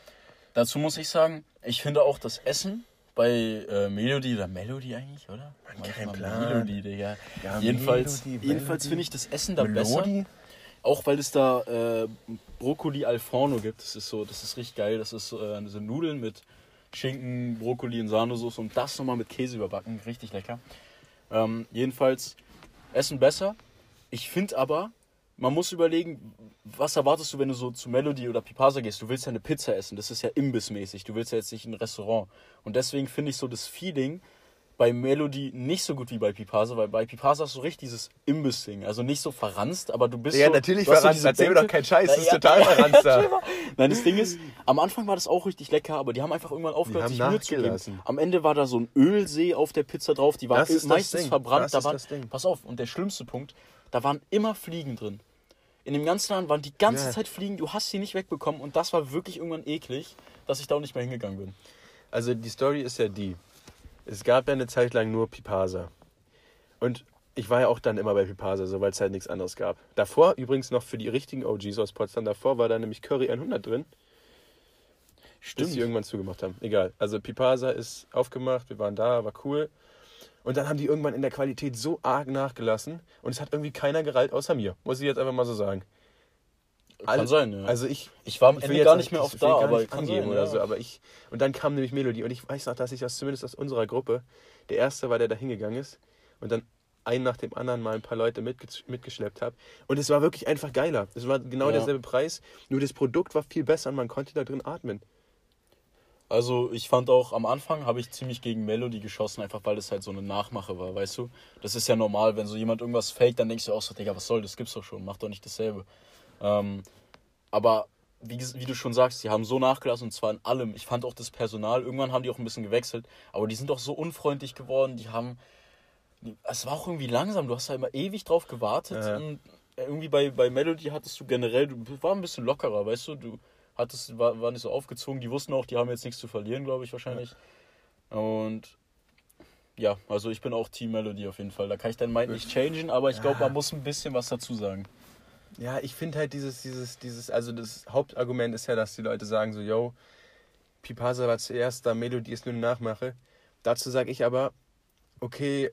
Dazu muss ich sagen, ich finde auch das Essen bei äh, Melody oder Melody eigentlich, oder? Kein Plan. Melody, Digga. Ja, jedenfalls Melody, jedenfalls finde ich das Essen da besser. Melody? Auch weil es da äh, Brokkoli al forno gibt. Das ist so, das ist richtig geil. Das ist äh, so Nudeln mit Schinken, Brokkoli und Sahnesoße und das nochmal mit Käse überbacken. Richtig lecker. Ähm, jedenfalls Essen besser. Ich finde aber, man muss überlegen, was erwartest du, wenn du so zu Melody oder Pipasa gehst? Du willst ja eine Pizza essen. Das ist ja imbissmäßig. Du willst ja jetzt nicht in ein Restaurant. Und deswegen finde ich so das Feeling bei Melody nicht so gut wie bei Pipasa, weil bei Pipasa hast du richtig dieses Imbiss-Ding. Also nicht so verranzt, aber du bist Ja, so, natürlich hast so Erzähl mir doch keinen Scheiß. Das ist ja, total ja, verrannt da. *laughs* Nein, das Ding ist, am Anfang war das auch richtig lecker, aber die haben einfach irgendwann aufgehört, sich Mühe zu geben. Am Ende war da so ein Ölsee auf der Pizza drauf, die war Das ist das meistens verbrannt. Das da ist waren, das Ding. Pass auf, und der schlimmste Punkt, da waren immer Fliegen drin. In dem ganzen Laden waren die ganze Ja. Zeit Fliegen, du hast sie nicht wegbekommen und das war wirklich irgendwann eklig, dass ich da auch nicht mehr hingegangen bin. Also die Story ist ja die. Es gab ja eine Zeit lang nur Pipasa. Und ich war ja auch dann immer bei Pipasa, so weil es halt nichts anderes gab. Davor übrigens noch für die richtigen OGs aus Potsdam, davor war da nämlich Curry 100 drin, bis sie irgendwann zugemacht haben. Egal. Also Pipasa ist aufgemacht, wir waren da, war cool. Und dann haben die irgendwann in der Qualität so arg nachgelassen und es hat irgendwie keiner gereilt außer mir. Muss ich jetzt einfach mal so sagen. Kann Alle- sein, ja. Also ich, ich war am Ende gar nicht mehr will da, aber kann angeben sein, oder ja. so. Aber ich und dann kam nämlich Melodie und ich weiß noch, dass ich das zumindest aus unserer Gruppe der erste war, der da hingegangen ist und dann einen nach dem anderen mal ein paar Leute mitge mitgeschleppt habe. Und es war wirklich einfach geiler. Es war genau Ja. derselbe Preis, nur das Produkt war viel besser und man konnte da drin atmen. Also ich fand auch am Anfang habe ich ziemlich gegen Melody geschossen, einfach weil das halt so eine Nachmache war, weißt du? Das ist ja normal, wenn so jemand irgendwas fake, dann denkst du auch so, Digga, was soll das? Gibt's doch schon, mach doch nicht dasselbe. Ähm, aber wie, wie du schon sagst, die haben so nachgelassen und zwar in allem. Ich fand auch das Personal, irgendwann haben die auch ein bisschen gewechselt, aber die sind doch so unfreundlich geworden, die haben. Die, es war auch irgendwie langsam, du hast da immer ewig drauf gewartet Ja. und irgendwie bei, bei Melody hattest du generell, du war ein bisschen lockerer, weißt du, du hattest, war, war nicht so aufgezogen, die wussten auch, die haben jetzt nichts zu verlieren, glaube ich, wahrscheinlich. Und ja, also ich bin auch Team Melody auf jeden Fall. Da kann ich dein Mind nicht changen, aber ich glaube, man muss ein bisschen was dazu sagen. Ja, ich finde halt dieses, dieses, dieses, also das Hauptargument ist ja, dass die Leute sagen so, yo, Pipasa war zuerst da, Melodie ist nur eine Nachmache. Dazu sage ich aber, okay,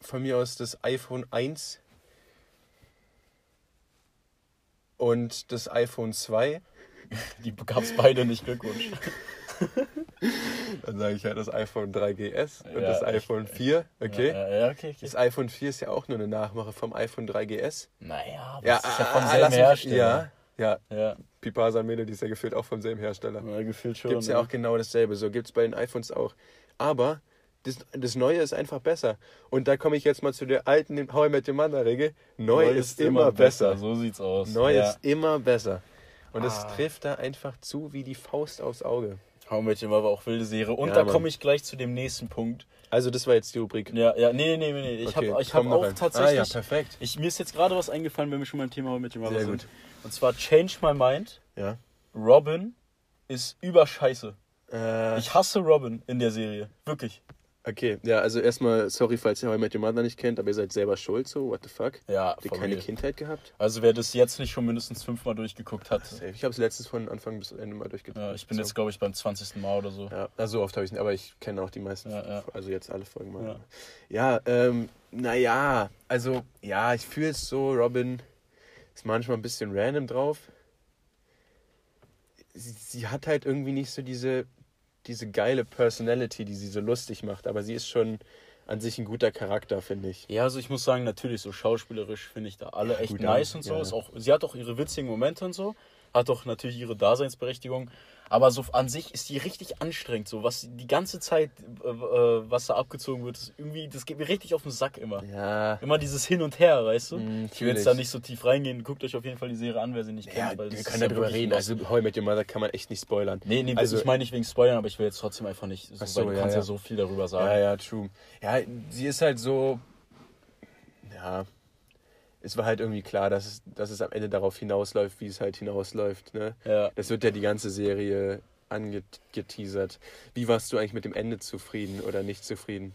von mir aus das iPhone 1 und das iPhone 2. *laughs* Die gab es beide nicht, Glückwunsch. Dann sage ich halt das iPhone 3GS und Ja, das iPhone echt. 4, okay? Ja, ja, okay, okay. Das iPhone 4 ist ja auch nur eine Nachmache vom iPhone 3GS. Naja, aber Ja, das ist ja vom ah, selben Hersteller. Ja, ja. Ja, Pipasa und Melodie ist ja gefühlt auch vom selben Hersteller. ja gefühlt schon. Gibt es ja auch genau dasselbe. So gibt es bei den iPhones auch. Aber das, das Neue ist einfach besser. Und da komme ich jetzt mal zu der alten How I Met Your Mother Regel. Neu, ist, immer besser. So sieht's aus. Neu ja. ist immer besser. Und es Ah. trifft da einfach zu wie die Faust aufs Auge. How Met Your Mother auch wilde Serie. Und Ja, da komme ich gleich zu dem nächsten Punkt. Also das war jetzt die Rubrik. Ja, ja, nee, nee, nee, nee. Ich Okay, habe hab auch ein. tatsächlich. Ah ja, perfekt. Ich, mir ist jetzt gerade was eingefallen, wenn wir schon beim Thema How I Met Your Mother Sehr sind. gut. Und zwar Change My Mind. Ja. Robin ist überscheiße. Äh, Ich hasse Robin in der Serie. Wirklich. Okay, ja, also erstmal, sorry, falls ihr How I Met Your Mother nicht kennt, aber ihr seid selber schuld, so, what the fuck? Ja, Habt ihr keine real. Kindheit gehabt? Also wer das jetzt nicht schon mindestens fünfmal durchgeguckt hat. Safe. Ich habe es letztens von Anfang bis Ende mal durchgezogen. Ja, ich bin so. jetzt, glaube ich, beim 20. Mal oder so. Ja, also so oft habe ich nicht, aber ich kenne auch die meisten, Ja, ja. also jetzt alle Folgen mal. Ja. Ja, ähm, naja, also, ja, ich fühle es so, Robin ist manchmal ein bisschen random drauf. Sie, sie hat halt irgendwie nicht so diese, diese geile Personality, die sie so lustig macht, aber sie ist schon an sich ein guter Charakter, finde ich. Ja, also ich muss sagen, natürlich, so schauspielerisch finde ich da alle Ja, echt nice ja, und so. ja. Ist auch, sie hat auch ihre witzigen Momente und so. Hat doch natürlich ihre Daseinsberechtigung. Aber so an sich ist die richtig anstrengend. So, was die ganze Zeit, äh, äh, was da abgezogen wird, ist irgendwie, das geht mir richtig auf den Sack immer. Ja. Immer dieses Hin und Her, weißt du? Mm, ich will jetzt da nicht so tief reingehen. Guckt euch auf jeden Fall die Serie an, wer sie nicht Ja, kennt. weil wir können ja darüber reden. Also I Met Your Mother kann man echt nicht spoilern. Nee, nee, also, ich meine nicht wegen Spoilern, aber ich will jetzt trotzdem einfach nicht. So, so, du ja, kannst ja. ja. so viel darüber sagen. Ja, ja, true. Ja, sie ist halt so. Ja. Es war halt irgendwie klar, dass es, dass es am Ende darauf hinausläuft, wie es halt hinausläuft. Ne? Ja. Das wird ja die ganze Serie angeteasert. Wie warst du eigentlich mit dem Ende zufrieden oder nicht zufrieden?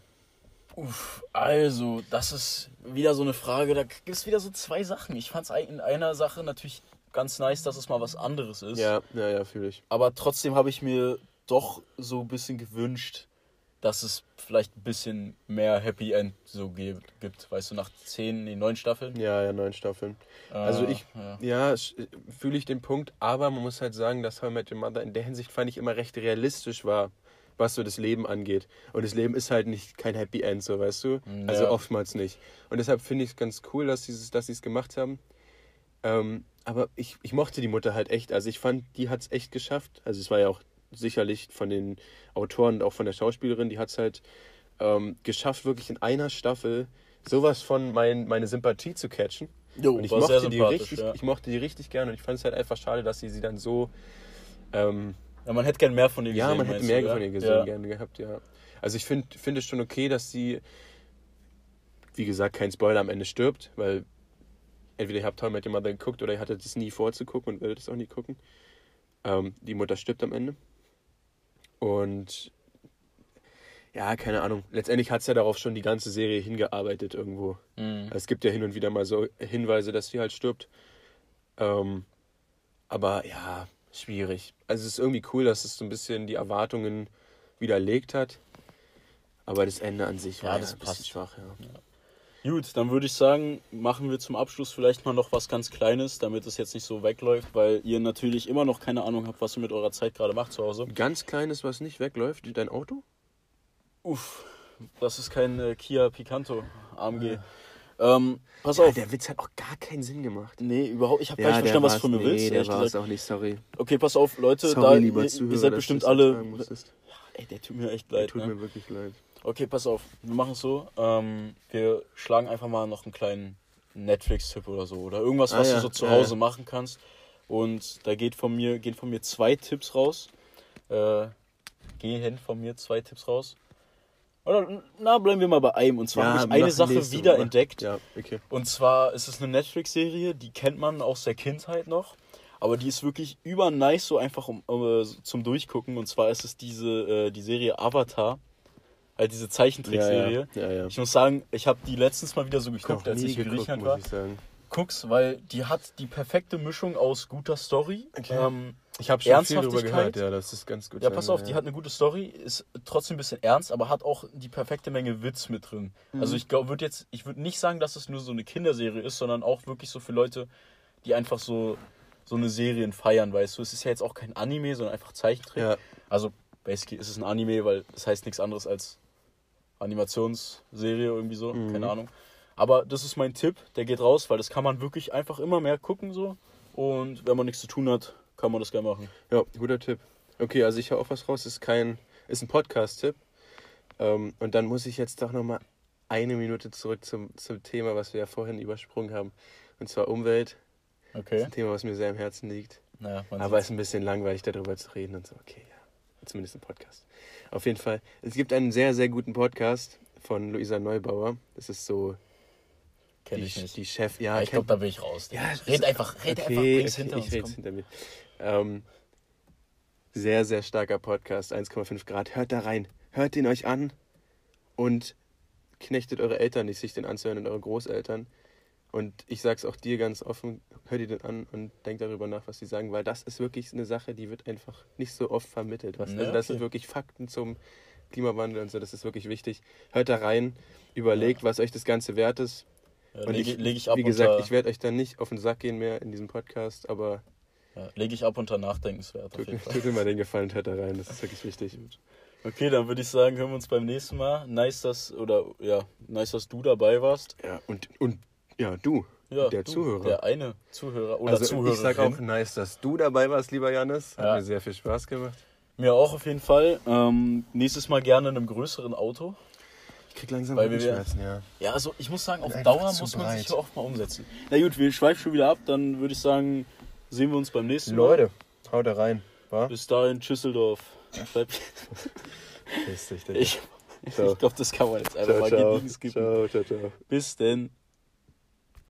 Uff, also, das ist wieder so eine Frage, da gibt es wieder so zwei Sachen. Ich fand es in einer Sache natürlich ganz nice, dass es mal was anderes ist. Ja, ja, ja, fühle ich. Aber trotzdem habe ich mir doch so ein bisschen gewünscht, dass es vielleicht ein bisschen mehr Happy End so gibt, gibt. Weißt du, nach zehn, nee, neun Staffeln. Ja, ja, neun Staffeln. Also Äh, ich- Ja. Ja, fühle ich den Punkt, aber man muss halt sagen, dass How I Met Your Mother in der Hinsicht fand ich immer recht realistisch war, was so das Leben angeht. Und das Leben ist halt nicht kein Happy End, so weißt du? Ja. Also oftmals nicht. Und deshalb finde ich es ganz cool, dass sie es dass sie's gemacht haben. Ähm, aber ich, ich mochte die Mutter halt echt. Also ich fand, die hat es echt geschafft. Also es war ja auch sicherlich von den Autoren und auch von der Schauspielerin, die hat es halt ähm, geschafft, wirklich in einer Staffel sowas von mein, meine Sympathie zu catchen. Jo, Und ich mochte, die richtig, ja. ich mochte die richtig gerne und ich fand es halt einfach schade, dass sie sie dann so. Ähm, ja, man hätte gern mehr von ihr ja, gesehen. man hätte mehr du, von ja? ihr gesehen, Ja. gerne gehabt, ja. Also ich finde find es schon okay, dass sie, wie gesagt, kein Spoiler am Ende stirbt, weil entweder ihr habt How I Met Your Mother geguckt oder ihr hattet es nie vorzugucken und werdet es auch nie gucken. Ähm, die Mutter stirbt am Ende. Und ja, keine Ahnung. Letztendlich hat es ja darauf schon die ganze Serie hingearbeitet irgendwo. Mhm. Es gibt ja hin und wieder mal so Hinweise, dass sie halt stirbt. Ähm, aber ja, schwierig. Also es ist irgendwie cool, dass es so ein bisschen die Erwartungen widerlegt hat. Aber das Ende an sich Ja, war das ja ein bisschen passt. schwach. Ja. Gut, dann würde ich sagen, machen wir zum Abschluss vielleicht mal noch was ganz Kleines, damit es jetzt nicht so wegläuft, weil ihr natürlich immer noch keine Ahnung habt, was ihr mit eurer Zeit gerade macht zu Hause. Ganz kleines, was nicht wegläuft, dein Auto? Uff, das ist kein äh, Kia Picanto AMG. Ähm, pass Ja, auf. der Witz hat auch gar keinen Sinn gemacht. Nee, überhaupt. Ich habe gar nicht verstanden, was du von mir nee, willst. der ehrlich war es auch nicht, sorry. Okay, pass auf, Leute. Sorry, da, lieber ihr, Zuhörer, ihr seid bestimmt alle. Ey, der tut mir echt Der leid. tut Ne? mir wirklich leid. Okay, pass auf. Wir machen es so. Ähm, wir schlagen einfach mal noch einen kleinen Netflix-Tipp oder so. Oder irgendwas, Ah, was ja, du so zu ja, Hause ja. machen kannst. Und da geht von mir, gehen von mir zwei Tipps raus. Äh, gehen von mir zwei Tipps raus. Oder na, bleiben wir mal bei einem. Und zwar habe ich eine Sache nächste wieder Woche. entdeckt. Ja, okay. Und zwar ist es eine Netflix-Serie, die kennt man aus der Kindheit noch. Aber die ist wirklich über nice, so einfach um, äh, zum Durchgucken. Und zwar ist es diese, äh, die Serie Avatar. Halt diese Zeichentrickserie. ja, ja, ja. Ich muss sagen, ich habe die letztens mal wieder so geguckt, als ich in Griechenland war. ich sagen. Guck's, weil die hat die perfekte Mischung aus guter Story. Okay. Ähm, Ich habe schon viel Ernsthaftigkeit? gehört, ja, das ist ganz gut. ja, pass auf, ja. die hat eine gute Story, ist trotzdem ein bisschen ernst, aber hat auch die perfekte Menge Witz mit drin. Mhm. Also ich glaube, würde jetzt, ich würde nicht sagen, dass es nur so eine Kinderserie ist, sondern auch wirklich so für Leute, die einfach so so eine Serien feiern, weißt du. Es ist ja jetzt auch kein Anime, sondern einfach Zeichentrick. Ja. Also basically ist es ein Anime, weil es heißt nichts anderes als Animationsserie irgendwie so, Mhm. keine Ahnung. Aber das ist mein Tipp, der geht raus, weil das kann man wirklich einfach immer mehr gucken so. Und wenn man nichts zu tun hat, kann man das gerne machen. Ja, guter Tipp. Okay, also ich höre auch was raus. Ist kein, ist ein Podcast-Tipp. Ähm, und dann muss ich jetzt doch noch mal eine Minute zurück zum, zum Thema, was wir ja vorhin übersprungen haben. Und zwar Umwelt. Das ist Okay. ein Thema, was mir sehr am Herzen liegt. Naja, man Aber es ist ein bisschen langweilig, darüber zu reden und so. Okay, ja. Zumindest ein Podcast. Auf jeden Fall. Es gibt einen sehr, sehr guten Podcast von Luisa Neubauer. Das ist so kenn die, ich nicht. die Chef. Ja, Ja, ich glaube, da bin ich raus. Ja, red einfach, red einfach, Okay, bring's okay, hinter ich uns. rede komm. hinter mir. Ähm, sehr, sehr starker Podcast, 1,5 Grad. Hört da rein. Hört ihn euch an und knechtet eure Eltern nicht, sich den anzuhören und eure Großeltern. Und ich sag's auch dir ganz offen, hört ihr den an und denkt darüber nach, was sie sagen, weil das ist wirklich eine Sache, die wird einfach nicht so oft vermittelt. Was, Ja, also das okay. sind wirklich Fakten zum Klimawandel und so, das ist wirklich wichtig. Hört da rein, überlegt, was euch das Ganze wert ist. Ja, Und lege ich, leg ich ab wie gesagt, ich werde euch dann nicht auf den Sack gehen mehr in diesem Podcast, aber Ja, lege ich ab unter nachdenkenswert Tut, tut mir mal den Gefallen, hört da rein, das ist wirklich wichtig. Okay, dann würde ich sagen, hören wir uns beim nächsten Mal. Nice, dass, oder ja, nice, dass du dabei warst. Ja, und, und ja, du, Ja, der du, Zuhörer. Der eine Zuhörer oder also Zuhörerin. ich sag auch nice, dass du dabei warst, lieber Janis. Hat Ja. mir sehr viel Spaß gemacht. Mir auch auf jeden Fall. Ähm, nächstes Mal gerne in einem größeren Auto. Ich krieg langsam Weil wir- Rückenschmerzen, ja. Ja, also ich muss sagen, auf Dauer muss man sich breit. hier oft mal umsetzen. Na gut, wir schweifen schon wieder ab. Dann würde ich sagen, sehen wir uns beim nächsten Mal. Leute, haut da rein. Wa? Bis dahin, Schüsseldorf. Bleib-. *laughs* Ich, ich glaube, das kann man jetzt einfach ciao, mal ciao. gediegen skippen. ciao, ciao, ciao. Bis denn.